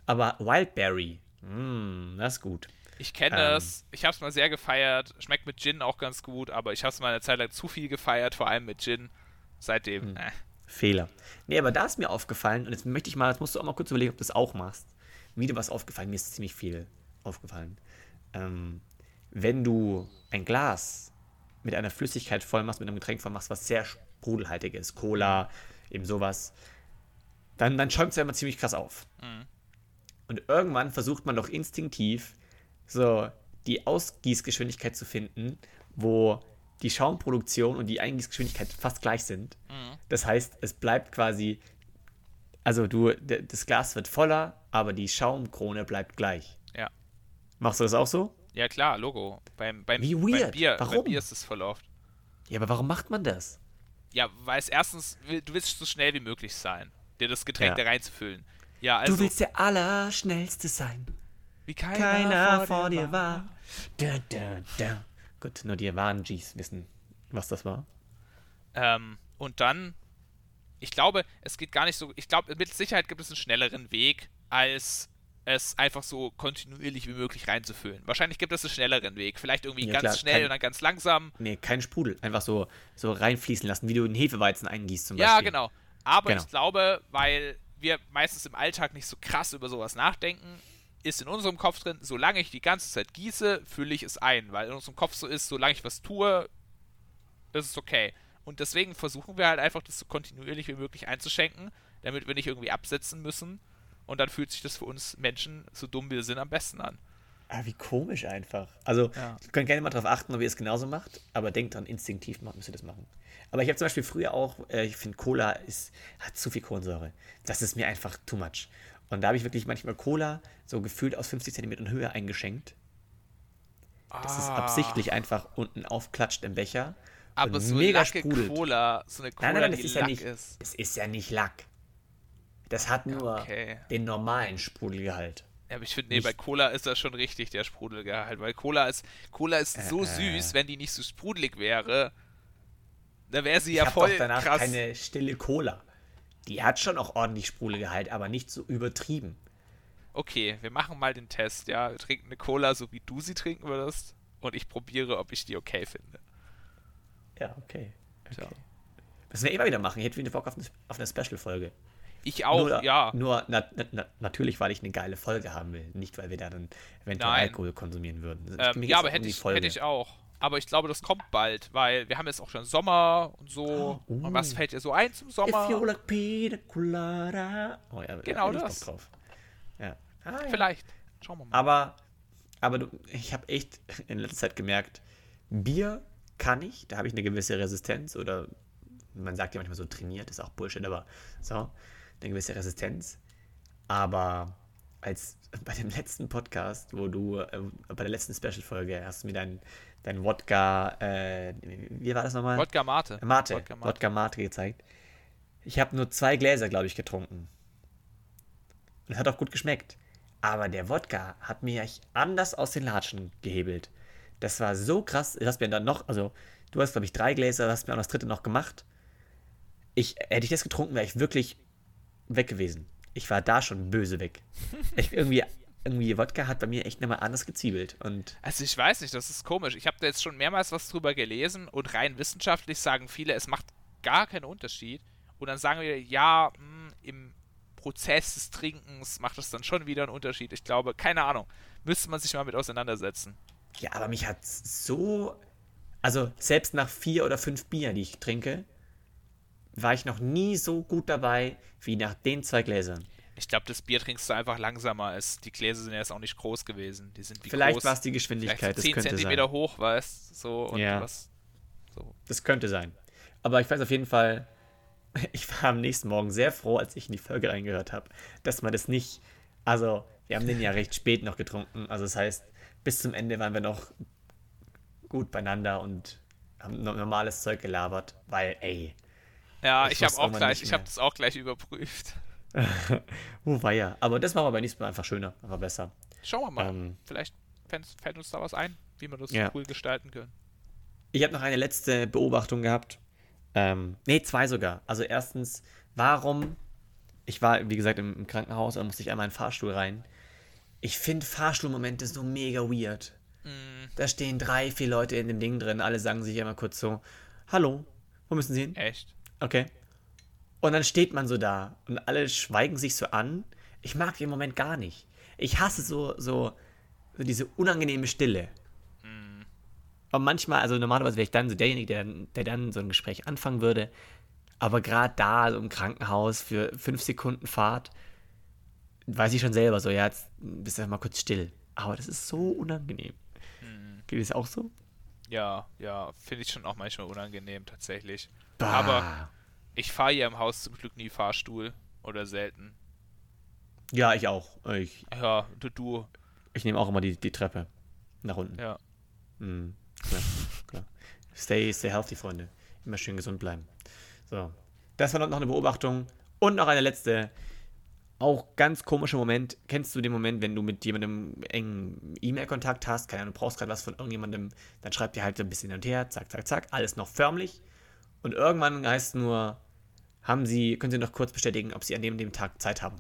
[SPEAKER 1] Aber Wildberry, mm, das ist gut.
[SPEAKER 2] Ich kenne
[SPEAKER 1] Ähm.
[SPEAKER 2] es. Ich habe es mal sehr gefeiert. Schmeckt mit Gin auch ganz gut, aber ich habe es mal eine Zeit lang zu viel gefeiert, vor allem mit Gin. Seitdem,
[SPEAKER 1] Hm.
[SPEAKER 2] äh.
[SPEAKER 1] Fehler. Nee, aber da ist mir aufgefallen, und jetzt möchte ich mal, jetzt musst du auch mal kurz überlegen, ob du das auch machst. Mir dir was aufgefallen, mir ist ziemlich viel aufgefallen. Ähm, wenn du ein Glas mit einer Flüssigkeit voll machst, mit einem Getränk voll machst, was sehr sprudelhaltig ist, Cola, eben sowas, dann, dann schäumt es ja immer ziemlich krass auf. Und irgendwann versucht man doch instinktiv so die Ausgießgeschwindigkeit zu finden, wo die Schaumproduktion und die Eingießgeschwindigkeit fast gleich sind. Das heißt, es bleibt quasi, also du, das Glas wird voller, aber die Schaumkrone bleibt gleich. Machst du das auch so?
[SPEAKER 2] Ja, klar, Logo. Beim, beim,
[SPEAKER 1] Wie
[SPEAKER 2] beim
[SPEAKER 1] weird.
[SPEAKER 2] Bier,
[SPEAKER 1] Warum?
[SPEAKER 2] Beim Bier ist es voll oft.
[SPEAKER 1] Ja, aber warum macht man das?
[SPEAKER 2] Ja, weil es erstens, du willst so schnell wie möglich sein, dir das Getränk
[SPEAKER 1] Ja.
[SPEAKER 2] da reinzufüllen. Ja, also,
[SPEAKER 1] du willst der Allerschnellste sein.
[SPEAKER 2] wie keiner,
[SPEAKER 1] Keiner vor dir war. Da, da, da. Gut, nur die wahren Gs wissen, was das war.
[SPEAKER 2] Ähm, und dann, ich glaube, es geht gar nicht so, ich glaube, mit Sicherheit gibt es einen schnelleren Weg, als es einfach so kontinuierlich wie möglich reinzufüllen. Wahrscheinlich gibt es einen schnelleren Weg. Vielleicht irgendwie
[SPEAKER 1] Ja,
[SPEAKER 2] ganz
[SPEAKER 1] klar,
[SPEAKER 2] schnell
[SPEAKER 1] kein-
[SPEAKER 2] und dann ganz langsam.
[SPEAKER 1] Nee, kein Sprudel. Einfach so, so reinfließen lassen, wie du einen Hefeweizen eingießt zum
[SPEAKER 2] Ja,
[SPEAKER 1] Beispiel.
[SPEAKER 2] genau. Aber
[SPEAKER 1] Genau.
[SPEAKER 2] ich glaube, weil wir meistens im Alltag nicht so krass über sowas nachdenken, ist in unserem Kopf drin, solange ich die ganze Zeit gieße, fülle ich es ein. Weil in unserem Kopf so ist, solange ich was tue, ist es okay. Und deswegen versuchen wir halt einfach, das so kontinuierlich wie möglich einzuschenken, damit wir nicht irgendwie absetzen müssen. Und dann fühlt sich das für uns Menschen, so dumm wir sind, am besten an.
[SPEAKER 1] Ah, wie komisch einfach. Also,
[SPEAKER 2] Ja.
[SPEAKER 1] ihr könnt gerne mal darauf achten, ob ihr es genauso macht, aber denkt dran, instinktiv müsst ihr das machen. Aber ich habe zum Beispiel früher auch, äh, ich finde, Cola ist, hat zu viel Kohlensäure. Das ist mir einfach too much. Und da habe ich wirklich manchmal Cola so gefühlt aus 50 Zentimetern Höhe eingeschenkt. Das ist
[SPEAKER 2] Ah.
[SPEAKER 1] absichtlich einfach unten aufklatscht im Becher.
[SPEAKER 2] Aber
[SPEAKER 1] und
[SPEAKER 2] so
[SPEAKER 1] mega
[SPEAKER 2] Lacke
[SPEAKER 1] sprudelt.
[SPEAKER 2] Cola, so eine Cola,
[SPEAKER 1] Nein, nein, nein, das
[SPEAKER 2] die
[SPEAKER 1] ist ja
[SPEAKER 2] Lack
[SPEAKER 1] nicht.
[SPEAKER 2] ist.
[SPEAKER 1] Es ist ja nicht Lack. Das hat nur
[SPEAKER 2] okay.
[SPEAKER 1] den normalen Sprudelgehalt.
[SPEAKER 2] Ja, aber ich finde, nee,
[SPEAKER 1] Nicht-
[SPEAKER 2] bei Cola ist das schon richtig, der Sprudelgehalt. Weil Cola ist, Cola ist so
[SPEAKER 1] Äh,
[SPEAKER 2] süß, wenn die nicht so sprudelig wäre. Da wäre sie
[SPEAKER 1] Ich
[SPEAKER 2] ja voll
[SPEAKER 1] doch danach
[SPEAKER 2] krass.
[SPEAKER 1] keine stille Cola. Die hat schon auch ordentlich Sprudelgehalt, aber nicht so übertrieben.
[SPEAKER 2] Okay, wir machen mal den Test, ja. Wir trinken eine Cola, so wie du sie trinken würdest. Und ich probiere, ob ich die okay finde.
[SPEAKER 1] Ja, okay.
[SPEAKER 2] So.
[SPEAKER 1] Müssen wir immer wieder machen. Ich hätte wieder Bock auf eine, auf eine Special-Folge.
[SPEAKER 2] Ich auch,
[SPEAKER 1] nur,
[SPEAKER 2] ja.
[SPEAKER 1] Nur na, na, na, natürlich, weil ich eine geile Folge haben will. Nicht, weil wir da dann eventuell
[SPEAKER 2] Nein.
[SPEAKER 1] Alkohol konsumieren würden.
[SPEAKER 2] Ähm, ja, aber hätte ich, hätte ich auch. Aber ich glaube, das kommt bald, weil wir haben jetzt auch schon Sommer und so.
[SPEAKER 1] Oh, uh.
[SPEAKER 2] Und was fällt dir so ein zum
[SPEAKER 1] If you
[SPEAKER 2] Sommer?
[SPEAKER 1] like pina colada. Oh ja,
[SPEAKER 2] Genau
[SPEAKER 1] da
[SPEAKER 2] das.
[SPEAKER 1] Drauf. Ja. Ah, ja.
[SPEAKER 2] Vielleicht. Schauen wir mal.
[SPEAKER 1] Aber, aber du, ich habe echt in letzter Zeit gemerkt, Bier kann ich, da habe ich eine gewisse Resistenz oder man sagt ja manchmal so trainiert, ist auch Bullshit, aber so, eine gewisse Resistenz. Aber als bei dem letzten Podcast, wo du, äh, bei der letzten Special-Folge, hast du mir dein, dein Wodka, äh, wie war das nochmal?
[SPEAKER 2] Wodka Mate.
[SPEAKER 1] Mate,
[SPEAKER 2] Wodka
[SPEAKER 1] Wodka
[SPEAKER 2] Mate.
[SPEAKER 1] Mate. gezeigt. Ich habe nur zwei Gläser, glaube ich, getrunken. Und es hat auch gut geschmeckt. Aber der Wodka hat mir anders aus den Latschen gehebelt. Das war so krass. Du hast mir dann noch, also du hast, glaube ich, drei Gläser, hast mir auch das dritte noch gemacht. Ich, hätte ich das getrunken, wäre ich wirklich weg gewesen. ich war da schon böse weg. Ich, irgendwie, irgendwie Wodka hat bei mir echt nochmal anders gezwiebelt. Und
[SPEAKER 2] also ich weiß nicht, das ist komisch. Ich habe da jetzt schon mehrmals was drüber gelesen und rein wissenschaftlich sagen viele, es macht gar keinen Unterschied. Und dann sagen wir, ja, mh, hm, im Prozess des Trinkens macht es dann schon wieder einen Unterschied. Ich glaube, keine Ahnung, müsste man sich mal mit auseinandersetzen.
[SPEAKER 1] Ja, aber mich hat so. Also, selbst nach vier oder fünf Bier, die ich trinke, war ich noch nie so gut dabei wie nach den zwei Gläsern.
[SPEAKER 2] Ich glaube, das Bier trinkst du einfach langsamer. Als die Gläser sind ja jetzt auch nicht groß gewesen. Die sind wie
[SPEAKER 1] Vielleicht war es die Geschwindigkeit.
[SPEAKER 2] So 10 das Zentimeter sein. hoch, weißt so und
[SPEAKER 1] ja. was. So. Das könnte sein. Aber ich weiß auf jeden Fall, ich war am nächsten Morgen sehr froh, als ich in die Folge reingehört habe, dass man das nicht. Also, wir haben den ja recht spät noch getrunken. Also, das heißt, bis zum Ende waren wir noch gut beieinander und haben normales Zeug gelabert, weil, ey.
[SPEAKER 2] Ja, ich, ich habe auch gleich, ich habe das auch gleich überprüft.
[SPEAKER 1] Wo war ja? Aber das war aber beim nächsten Mal einfach schöner, aber besser.
[SPEAKER 2] Schauen wir mal. Ähm, Vielleicht fällt uns da was ein, wie wir das
[SPEAKER 1] ja.
[SPEAKER 2] cool gestalten können.
[SPEAKER 1] Ich habe noch eine letzte Beobachtung gehabt. Ähm, ne, zwei sogar. Also erstens, warum, ich war, wie gesagt, im, im Krankenhaus, da musste ich einmal in den Fahrstuhl rein. Ich finde Fahrstuhlmomente so mega weird. Mm. Da stehen drei, vier Leute in dem Ding drin, alle sagen sich immer kurz so, hallo, wo müssen Sie hin?
[SPEAKER 2] Echt?
[SPEAKER 1] Okay. Und dann steht man so da und alle schweigen sich so an. Ich mag den Moment gar nicht. Ich hasse so, so, so diese unangenehme Stille. Mm. Und manchmal, also normalerweise wäre ich dann so derjenige, der, der dann so ein Gespräch anfangen würde. Aber gerade da, so im Krankenhaus für fünf Sekunden Fahrt, weiß ich schon selber so, ja, jetzt bist du mal kurz still. Aber das ist so unangenehm. Mm. Geht es auch so?
[SPEAKER 2] Ja, ja, finde ich schon auch manchmal unangenehm tatsächlich. Bah. Aber ich fahre hier im Haus zum Glück nie Fahrstuhl oder selten.
[SPEAKER 1] Ja, ich auch. Ich,
[SPEAKER 2] ja, du. du.
[SPEAKER 1] Ich nehme auch immer die, die Treppe nach unten.
[SPEAKER 2] Ja.
[SPEAKER 1] Mhm, klar, klar. Stay, stay healthy, Freunde. Immer schön gesund bleiben. So. Das war noch eine Beobachtung. Und noch eine letzte. Auch ganz komischer Moment. Kennst du den Moment, wenn du mit jemandem engen E-Mail-Kontakt hast? Keine Ahnung, du brauchst gerade was von irgendjemandem, dann schreibt ihr halt ein bisschen hin und her, zack, zack, zack, alles noch förmlich. Und irgendwann heißt nur, haben Sie, können Sie noch kurz bestätigen, ob Sie an dem, dem Tag Zeit haben.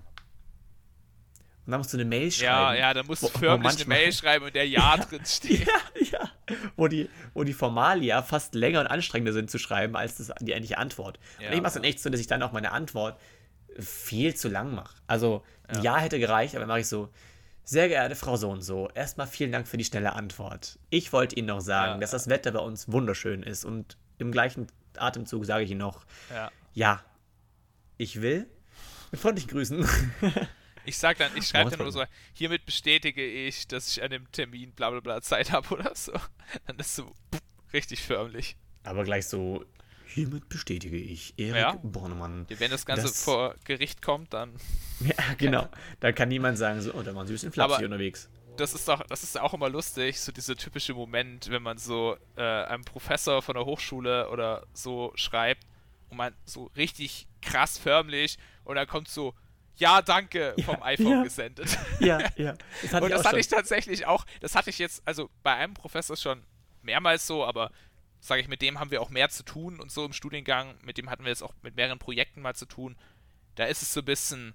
[SPEAKER 1] Und dann musst du eine Mail schreiben.
[SPEAKER 2] Ja, ja, dann musst du förmlich eine Mail schreiben, in der Ja, ja drin steht.
[SPEAKER 1] Ja, ja. Wo die, wo die Formalia fast länger und anstrengender sind zu schreiben, als das, die eigentliche Antwort. Ja. Und ich mache es dann echt so, dass ich dann auch meine Antwort viel zu lang mache. Also, ja. ja hätte gereicht, aber dann mache ich so, sehr geehrte Frau so und so, erstmal vielen Dank für die schnelle Antwort. Ich wollte Ihnen noch sagen, ja. dass das Wetter bei uns wunderschön ist und im gleichen Atemzug sage ich Ihnen noch,
[SPEAKER 2] ja,
[SPEAKER 1] ja ich will mit freundlichen Grüßen.
[SPEAKER 2] Ich sag dann, ich schreibe dann nur so, hiermit bestätige ich, dass ich an dem Termin bla bla bla Zeit habe oder so. Dann ist so richtig förmlich.
[SPEAKER 1] Aber gleich so, hiermit bestätige ich, Erik ja. Bornemann.
[SPEAKER 2] Wenn das Ganze das, vor Gericht kommt, dann.
[SPEAKER 1] Ja, genau. Dann kann niemand sagen, so, oh, da waren sie ein bisschen flapsig unterwegs.
[SPEAKER 2] Das ist doch, das ist auch immer lustig, so dieser typische Moment, wenn man so äh, einem Professor von der Hochschule oder so schreibt und man so richtig krass förmlich und dann kommt so, ja, danke, vom ja, iPhone
[SPEAKER 1] ja.
[SPEAKER 2] gesendet.
[SPEAKER 1] Ja, ja.
[SPEAKER 2] Das und das hatte schon. ich tatsächlich auch, das hatte ich jetzt, also bei einem Professor schon mehrmals so, aber sage ich, mit dem haben wir auch mehr zu tun und so im Studiengang, mit dem hatten wir jetzt auch mit mehreren Projekten mal zu tun. Da ist es so ein bisschen,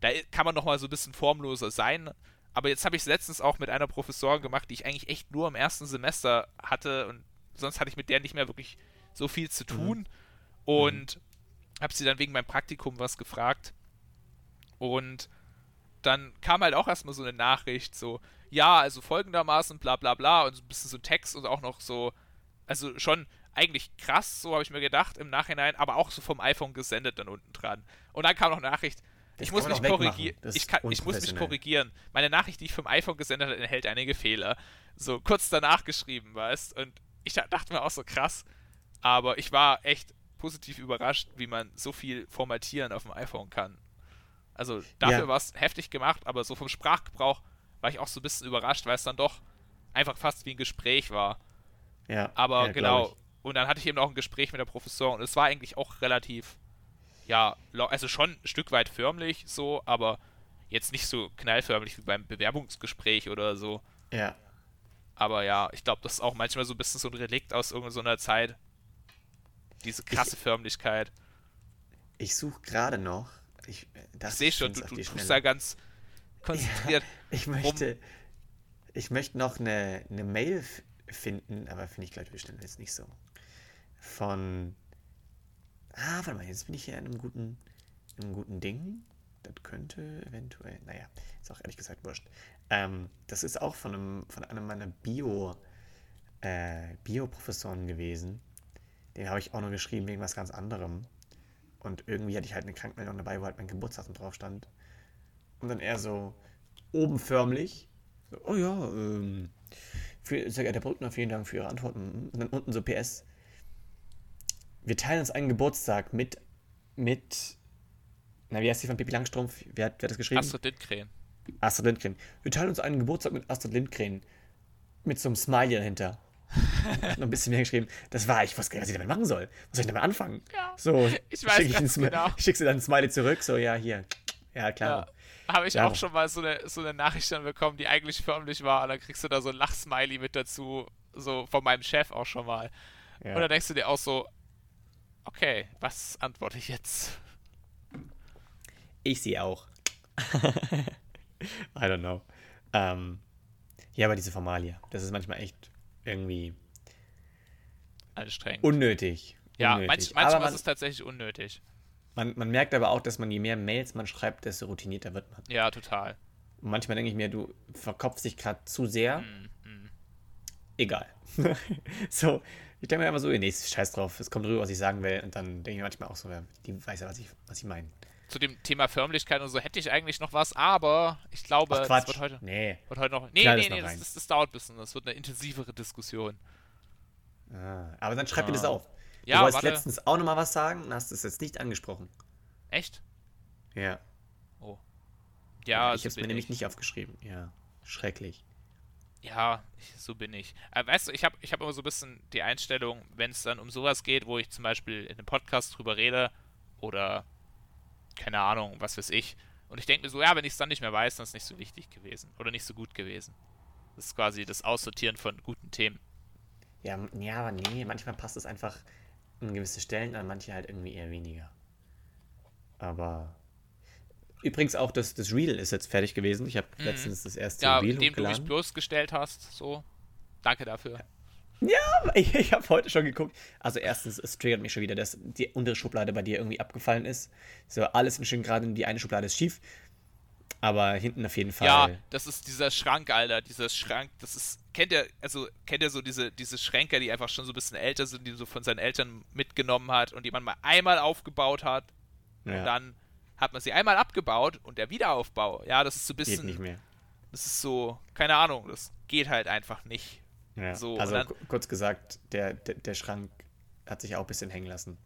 [SPEAKER 2] da kann man noch mal so ein bisschen formloser sein. Aber jetzt habe ich es letztens auch mit einer Professorin gemacht, die ich eigentlich echt nur im ersten Semester hatte und sonst hatte ich mit der nicht mehr wirklich so viel zu tun. Mhm. Und mhm. habe sie dann wegen meinem Praktikum was gefragt. Und dann kam halt auch erstmal so eine Nachricht, so, ja, also folgendermaßen, bla bla bla, und so ein bisschen so Text und auch noch so, also schon eigentlich krass, so habe ich mir gedacht im Nachhinein, aber auch so vom iPhone gesendet dann unten dran. Und dann kam noch eine Nachricht, das ich muss mich korrigieren. Ich, ich muss mich korrigieren. Meine Nachricht, die ich vom iPhone gesendet habe, enthält einige Fehler. So kurz danach geschrieben, weißt Und ich dachte mir auch so krass. Aber ich war echt positiv überrascht, wie man so viel formatieren auf dem iPhone kann. Also dafür ja. war es heftig gemacht, aber so vom Sprachgebrauch war ich auch so ein bisschen überrascht, weil es dann doch einfach fast wie ein Gespräch war.
[SPEAKER 1] Ja.
[SPEAKER 2] Aber
[SPEAKER 1] ja,
[SPEAKER 2] genau. Und dann hatte ich eben auch ein Gespräch mit der Professorin und es war eigentlich auch relativ, ja, also schon ein Stück weit förmlich so, aber jetzt nicht so knallförmlich wie beim Bewerbungsgespräch oder so.
[SPEAKER 1] Ja.
[SPEAKER 2] Aber ja, ich glaube, das ist auch manchmal so ein bisschen so ein Relikt aus irgendeiner so Zeit. Diese krasse ich, Förmlichkeit.
[SPEAKER 1] Ich suche gerade noch
[SPEAKER 2] ich, ich sehe schon, du, du tust da ganz konzentriert.
[SPEAKER 1] Ja, ich möchte, ich möchte noch eine, eine Mail finden, aber finde ich, ich, bestimmt jetzt nicht so. Von. Ah, warte mal, jetzt bin ich hier in einem guten, in einem guten Ding. Das könnte eventuell, naja, ist auch ehrlich gesagt wurscht. Ähm, das ist auch von einem, von einem meiner Bio, äh, Bio-Professoren gewesen. Den habe ich auch noch geschrieben wegen was ganz anderem. Und irgendwie hatte ich halt eine Krankmeldung dabei, wo halt mein Geburtstag drauf stand. Und dann eher so oben förmlich. So, oh ja, ähm, für, sehr geehrter Brückner, vielen Dank für Ihre Antworten. Und dann unten so PS. Wir teilen uns einen Geburtstag mit, mit, na, wie heißt die von Pippi Langstrumpf? Wer hat, wer hat das geschrieben?
[SPEAKER 2] Astrid Lindgren.
[SPEAKER 1] Astrid Lindgren. Wir teilen uns einen Geburtstag mit Astrid Lindgren. Mit so einem Smiley dahinter. noch ein bisschen mehr geschrieben. Das war, ich wusste gar nicht, was ich damit machen soll. Was soll ich damit anfangen? Ja, so, ich weiß schick ich genau. Schickst du dann ein Smiley zurück, so, ja, hier. Ja, klar.
[SPEAKER 2] Ja, Habe ich ja. auch schon mal so eine, so eine Nachricht dann bekommen, die eigentlich förmlich war, und dann kriegst du da so ein Lachsmiley mit dazu, so von meinem Chef auch schon mal. Ja. Und dann denkst du dir auch so, okay, was antworte ich jetzt?
[SPEAKER 1] Ich sehe auch. I don't know. Ähm, ja, aber diese Formalia, das ist manchmal echt irgendwie
[SPEAKER 2] anstrengend.
[SPEAKER 1] Unnötig.
[SPEAKER 2] Ja, unnötig. Manch, manchmal man, ist es tatsächlich unnötig.
[SPEAKER 1] Man, man merkt aber auch, dass man je mehr Mails man schreibt, desto routinierter wird man.
[SPEAKER 2] Ja, total.
[SPEAKER 1] Und manchmal denke ich mir, du verkopfst dich gerade zu sehr. Mm, mm. Egal. so, ich denke mir einfach so, nee, scheiß drauf, es kommt rüber, was ich sagen will. Und dann denke ich manchmal auch so, die weiß ja, was ich, was ich meine
[SPEAKER 2] zu dem Thema Förmlichkeit und so hätte ich eigentlich noch was, aber ich glaube,
[SPEAKER 1] Ach, Quatsch.
[SPEAKER 2] das wird heute,
[SPEAKER 1] nee.
[SPEAKER 2] wird heute noch. Nee, Klar, nee, nee, das, das, das, dauert ein bisschen. Das wird eine intensivere Diskussion.
[SPEAKER 1] Ah, aber dann schreib ah. mir das auf. Du ja, wolltest warte. letztens auch nochmal was sagen und hast es jetzt nicht angesprochen.
[SPEAKER 2] Echt?
[SPEAKER 1] Ja.
[SPEAKER 2] Oh.
[SPEAKER 1] Ja, ja ich habe es mir nämlich nicht aufgeschrieben. Ja, schrecklich.
[SPEAKER 2] Ja, so bin ich. Aber weißt du, ich habe ich hab immer so ein bisschen die Einstellung, wenn es dann um sowas geht, wo ich zum Beispiel in einem Podcast drüber rede oder keine Ahnung, was weiß ich. Und ich denke mir so, ja, wenn ich es dann nicht mehr weiß, dann ist es nicht so wichtig gewesen oder nicht so gut gewesen. Das ist quasi das Aussortieren von guten Themen.
[SPEAKER 1] Ja, ja, aber nee, manchmal passt es einfach an gewisse Stellen, an manche halt irgendwie eher weniger. Aber übrigens auch das, das Reel ist jetzt fertig gewesen. Ich habe mhm. letztens das erste
[SPEAKER 2] ja,
[SPEAKER 1] Reel
[SPEAKER 2] hochgeladen. Ja, du mich bloßgestellt hast, so. Danke dafür. Ja.
[SPEAKER 1] Ich, ich habe heute schon geguckt. Also erstens, es triggert mich schon wieder, dass die untere Schublade bei dir irgendwie abgefallen ist. So, alles in schön gerade, die eine Schublade ist schief. Aber hinten auf jeden Fall.
[SPEAKER 2] Ja, das ist dieser Schrank, Alter. Dieser Schrank, das ist. Kennt ihr, also kennt ihr so diese, diese Schränke, die einfach schon so ein bisschen älter sind, die so von seinen Eltern mitgenommen hat und die man mal einmal aufgebaut hat. Ja. Und dann hat man sie einmal abgebaut und der Wiederaufbau, ja, das ist so ein bisschen.
[SPEAKER 1] Geht nicht mehr.
[SPEAKER 2] Das ist so, keine Ahnung, das geht halt einfach nicht.
[SPEAKER 1] Ja, so, also dann, kurz gesagt, der, der, der, Schrank hat sich auch ein bisschen hängen lassen.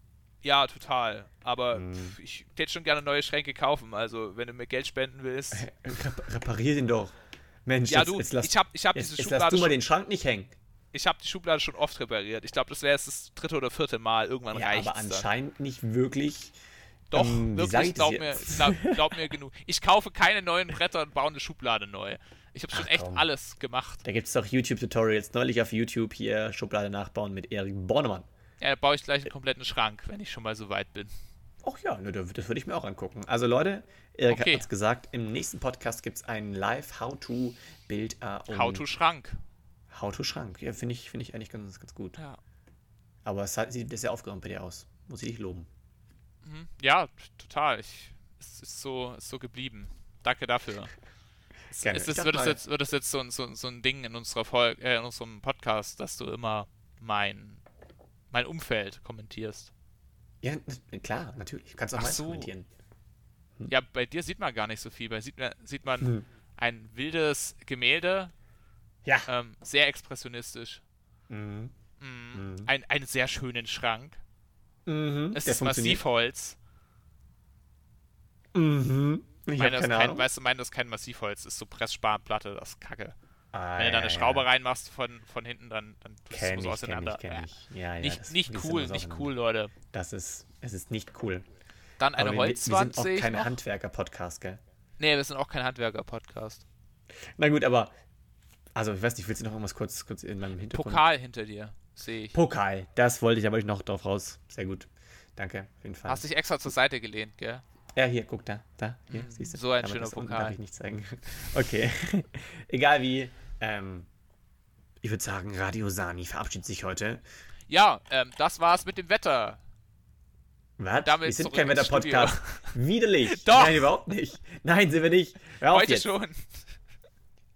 [SPEAKER 2] Ja, total. Aber hm. pf, ich hätte schon gerne neue Schränke kaufen. Also, wenn du mir Geld spenden willst.
[SPEAKER 1] reparier den doch. Mensch,
[SPEAKER 2] ja, jetzt, du, jetzt lass, ich habe ich hab
[SPEAKER 1] jetzt, diese jetzt Schublade. Lass du mal den Schrank nicht hängen.
[SPEAKER 2] Ich habe die Schublade schon oft repariert. Ich glaube, das wäre jetzt das dritte oder vierte Mal. Irgendwann ja, reicht
[SPEAKER 1] Aber anscheinend dann. nicht wirklich.
[SPEAKER 2] Doch, ähm, wirklich, glaub mir, glaub, glaub mir genug. Ich kaufe keine neuen Bretter und baue eine Schublade neu. Ich habe schon echt komm. alles gemacht.
[SPEAKER 1] Da gibt es doch YouTube-Tutorials. Neulich auf YouTube hier Schublade nachbauen mit Erik Bornemann.
[SPEAKER 2] Ja, da baue ich gleich einen kompletten Schrank, wenn ich schon mal so weit bin.
[SPEAKER 1] Ach ja, ne, das würde ich mir auch angucken. Also Leute, Erik okay. hat uns gesagt, im nächsten Podcast gibt es ein Live-How-To-Bild.
[SPEAKER 2] Äh, um How-To-Schrank.
[SPEAKER 1] How-To-Schrank. Ja, finde ich, find ich eigentlich ganz, ganz gut.
[SPEAKER 2] Ja.
[SPEAKER 1] Aber es sieht sehr aufgeräumt bei dir aus. Muss ich dich loben.
[SPEAKER 2] Mhm. Ja, total. Ich, es ist so, ist so geblieben. Danke dafür. Gerne. Ist es, wird, es jetzt, wird es jetzt so, so, so ein Ding in, unserer Folge, äh, in unserem Podcast, dass du immer mein, mein Umfeld kommentierst?
[SPEAKER 1] Ja, klar, natürlich. Kannst auch mal so. kommentieren.
[SPEAKER 2] Hm? Ja, bei dir sieht man gar nicht so viel. Bei sieht man, sieht man hm. ein wildes Gemälde.
[SPEAKER 1] Ja.
[SPEAKER 2] Ähm, sehr expressionistisch. Mhm. Mhm. Mhm. Ein, einen sehr schönen Schrank.
[SPEAKER 1] Mhm.
[SPEAKER 2] Es ist Massivholz.
[SPEAKER 1] Mhm.
[SPEAKER 2] Ich meine, das kein, weißt du, meine, das ist kein Massivholz, ist so Presssparplatte, das ist kacke. Ah, Wenn du da eine ja, Schraube ja. reinmachst von, von hinten, dann, dann
[SPEAKER 1] tust du so auseinander. Kenn ich, kenn ich. Ja, ja,
[SPEAKER 2] nicht nicht cool, nicht cool, Leute.
[SPEAKER 1] Das ist, es ist nicht cool.
[SPEAKER 2] Dann eine Aber Holzwand
[SPEAKER 1] Wir sind auch kein Handwerker-Podcast, gell?
[SPEAKER 2] Nee, wir sind auch kein Handwerker-Podcast.
[SPEAKER 1] Na gut, aber, also ich weiß nicht, willst du noch irgendwas kurz, kurz in meinem Hintergrund?
[SPEAKER 2] Pokal hinter dir, sehe ich.
[SPEAKER 1] Pokal, das wollte ich, wollte ich noch drauf raus. Sehr gut. Danke, auf jeden Fall.
[SPEAKER 2] Hast dich extra zur Seite gelehnt, gell?
[SPEAKER 1] Ja, hier, guck da. Da, hier,
[SPEAKER 2] mm, siehst du. So ein Aber schöner Pokal.
[SPEAKER 1] darf ich nicht zeigen. Okay. Egal wie. Ähm, ich würde sagen, Radio Sani verabschiedet sich heute.
[SPEAKER 2] Ja, ähm, das war's mit dem Wetter.
[SPEAKER 1] Was? Wir sind kein Wetter-Podcast. Widerlich. Doch. Nein, überhaupt nicht. Nein, sind wir nicht.
[SPEAKER 2] Hör Heute jetzt. schon.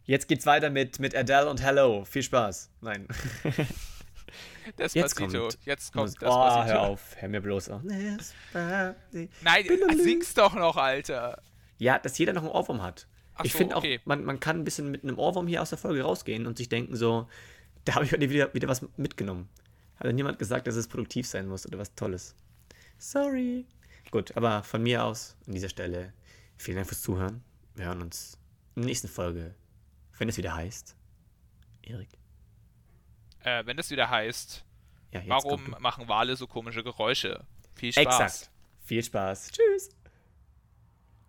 [SPEAKER 1] Jetzt geht's weiter mit, mit Adele und Hello. Viel Spaß. Nein.
[SPEAKER 2] Despacito. Jetzt kommt, Jetzt kommt
[SPEAKER 1] Despacito. Oh, hör auf. Hör mir bloß auf.
[SPEAKER 2] Nein, sing's doch noch, Alter.
[SPEAKER 1] Ja, dass jeder noch einen Ohrwurm hat. Ach ich so, finde okay. auch, man, man kann ein bisschen mit einem Ohrwurm hier aus der Folge rausgehen und sich denken so, da habe ich heute wieder, wieder was mitgenommen. Hat dann niemand gesagt, dass es produktiv sein muss oder was Tolles. Sorry. Gut, aber von mir aus an dieser Stelle vielen Dank fürs Zuhören. Wir hören uns in der nächsten Folge, wenn es wieder heißt. Erik.
[SPEAKER 2] Äh, wenn es wieder heißt, ja, warum machen Wale so komische Geräusche? Viel Spaß. Exakt.
[SPEAKER 1] Viel Spaß. Tschüss.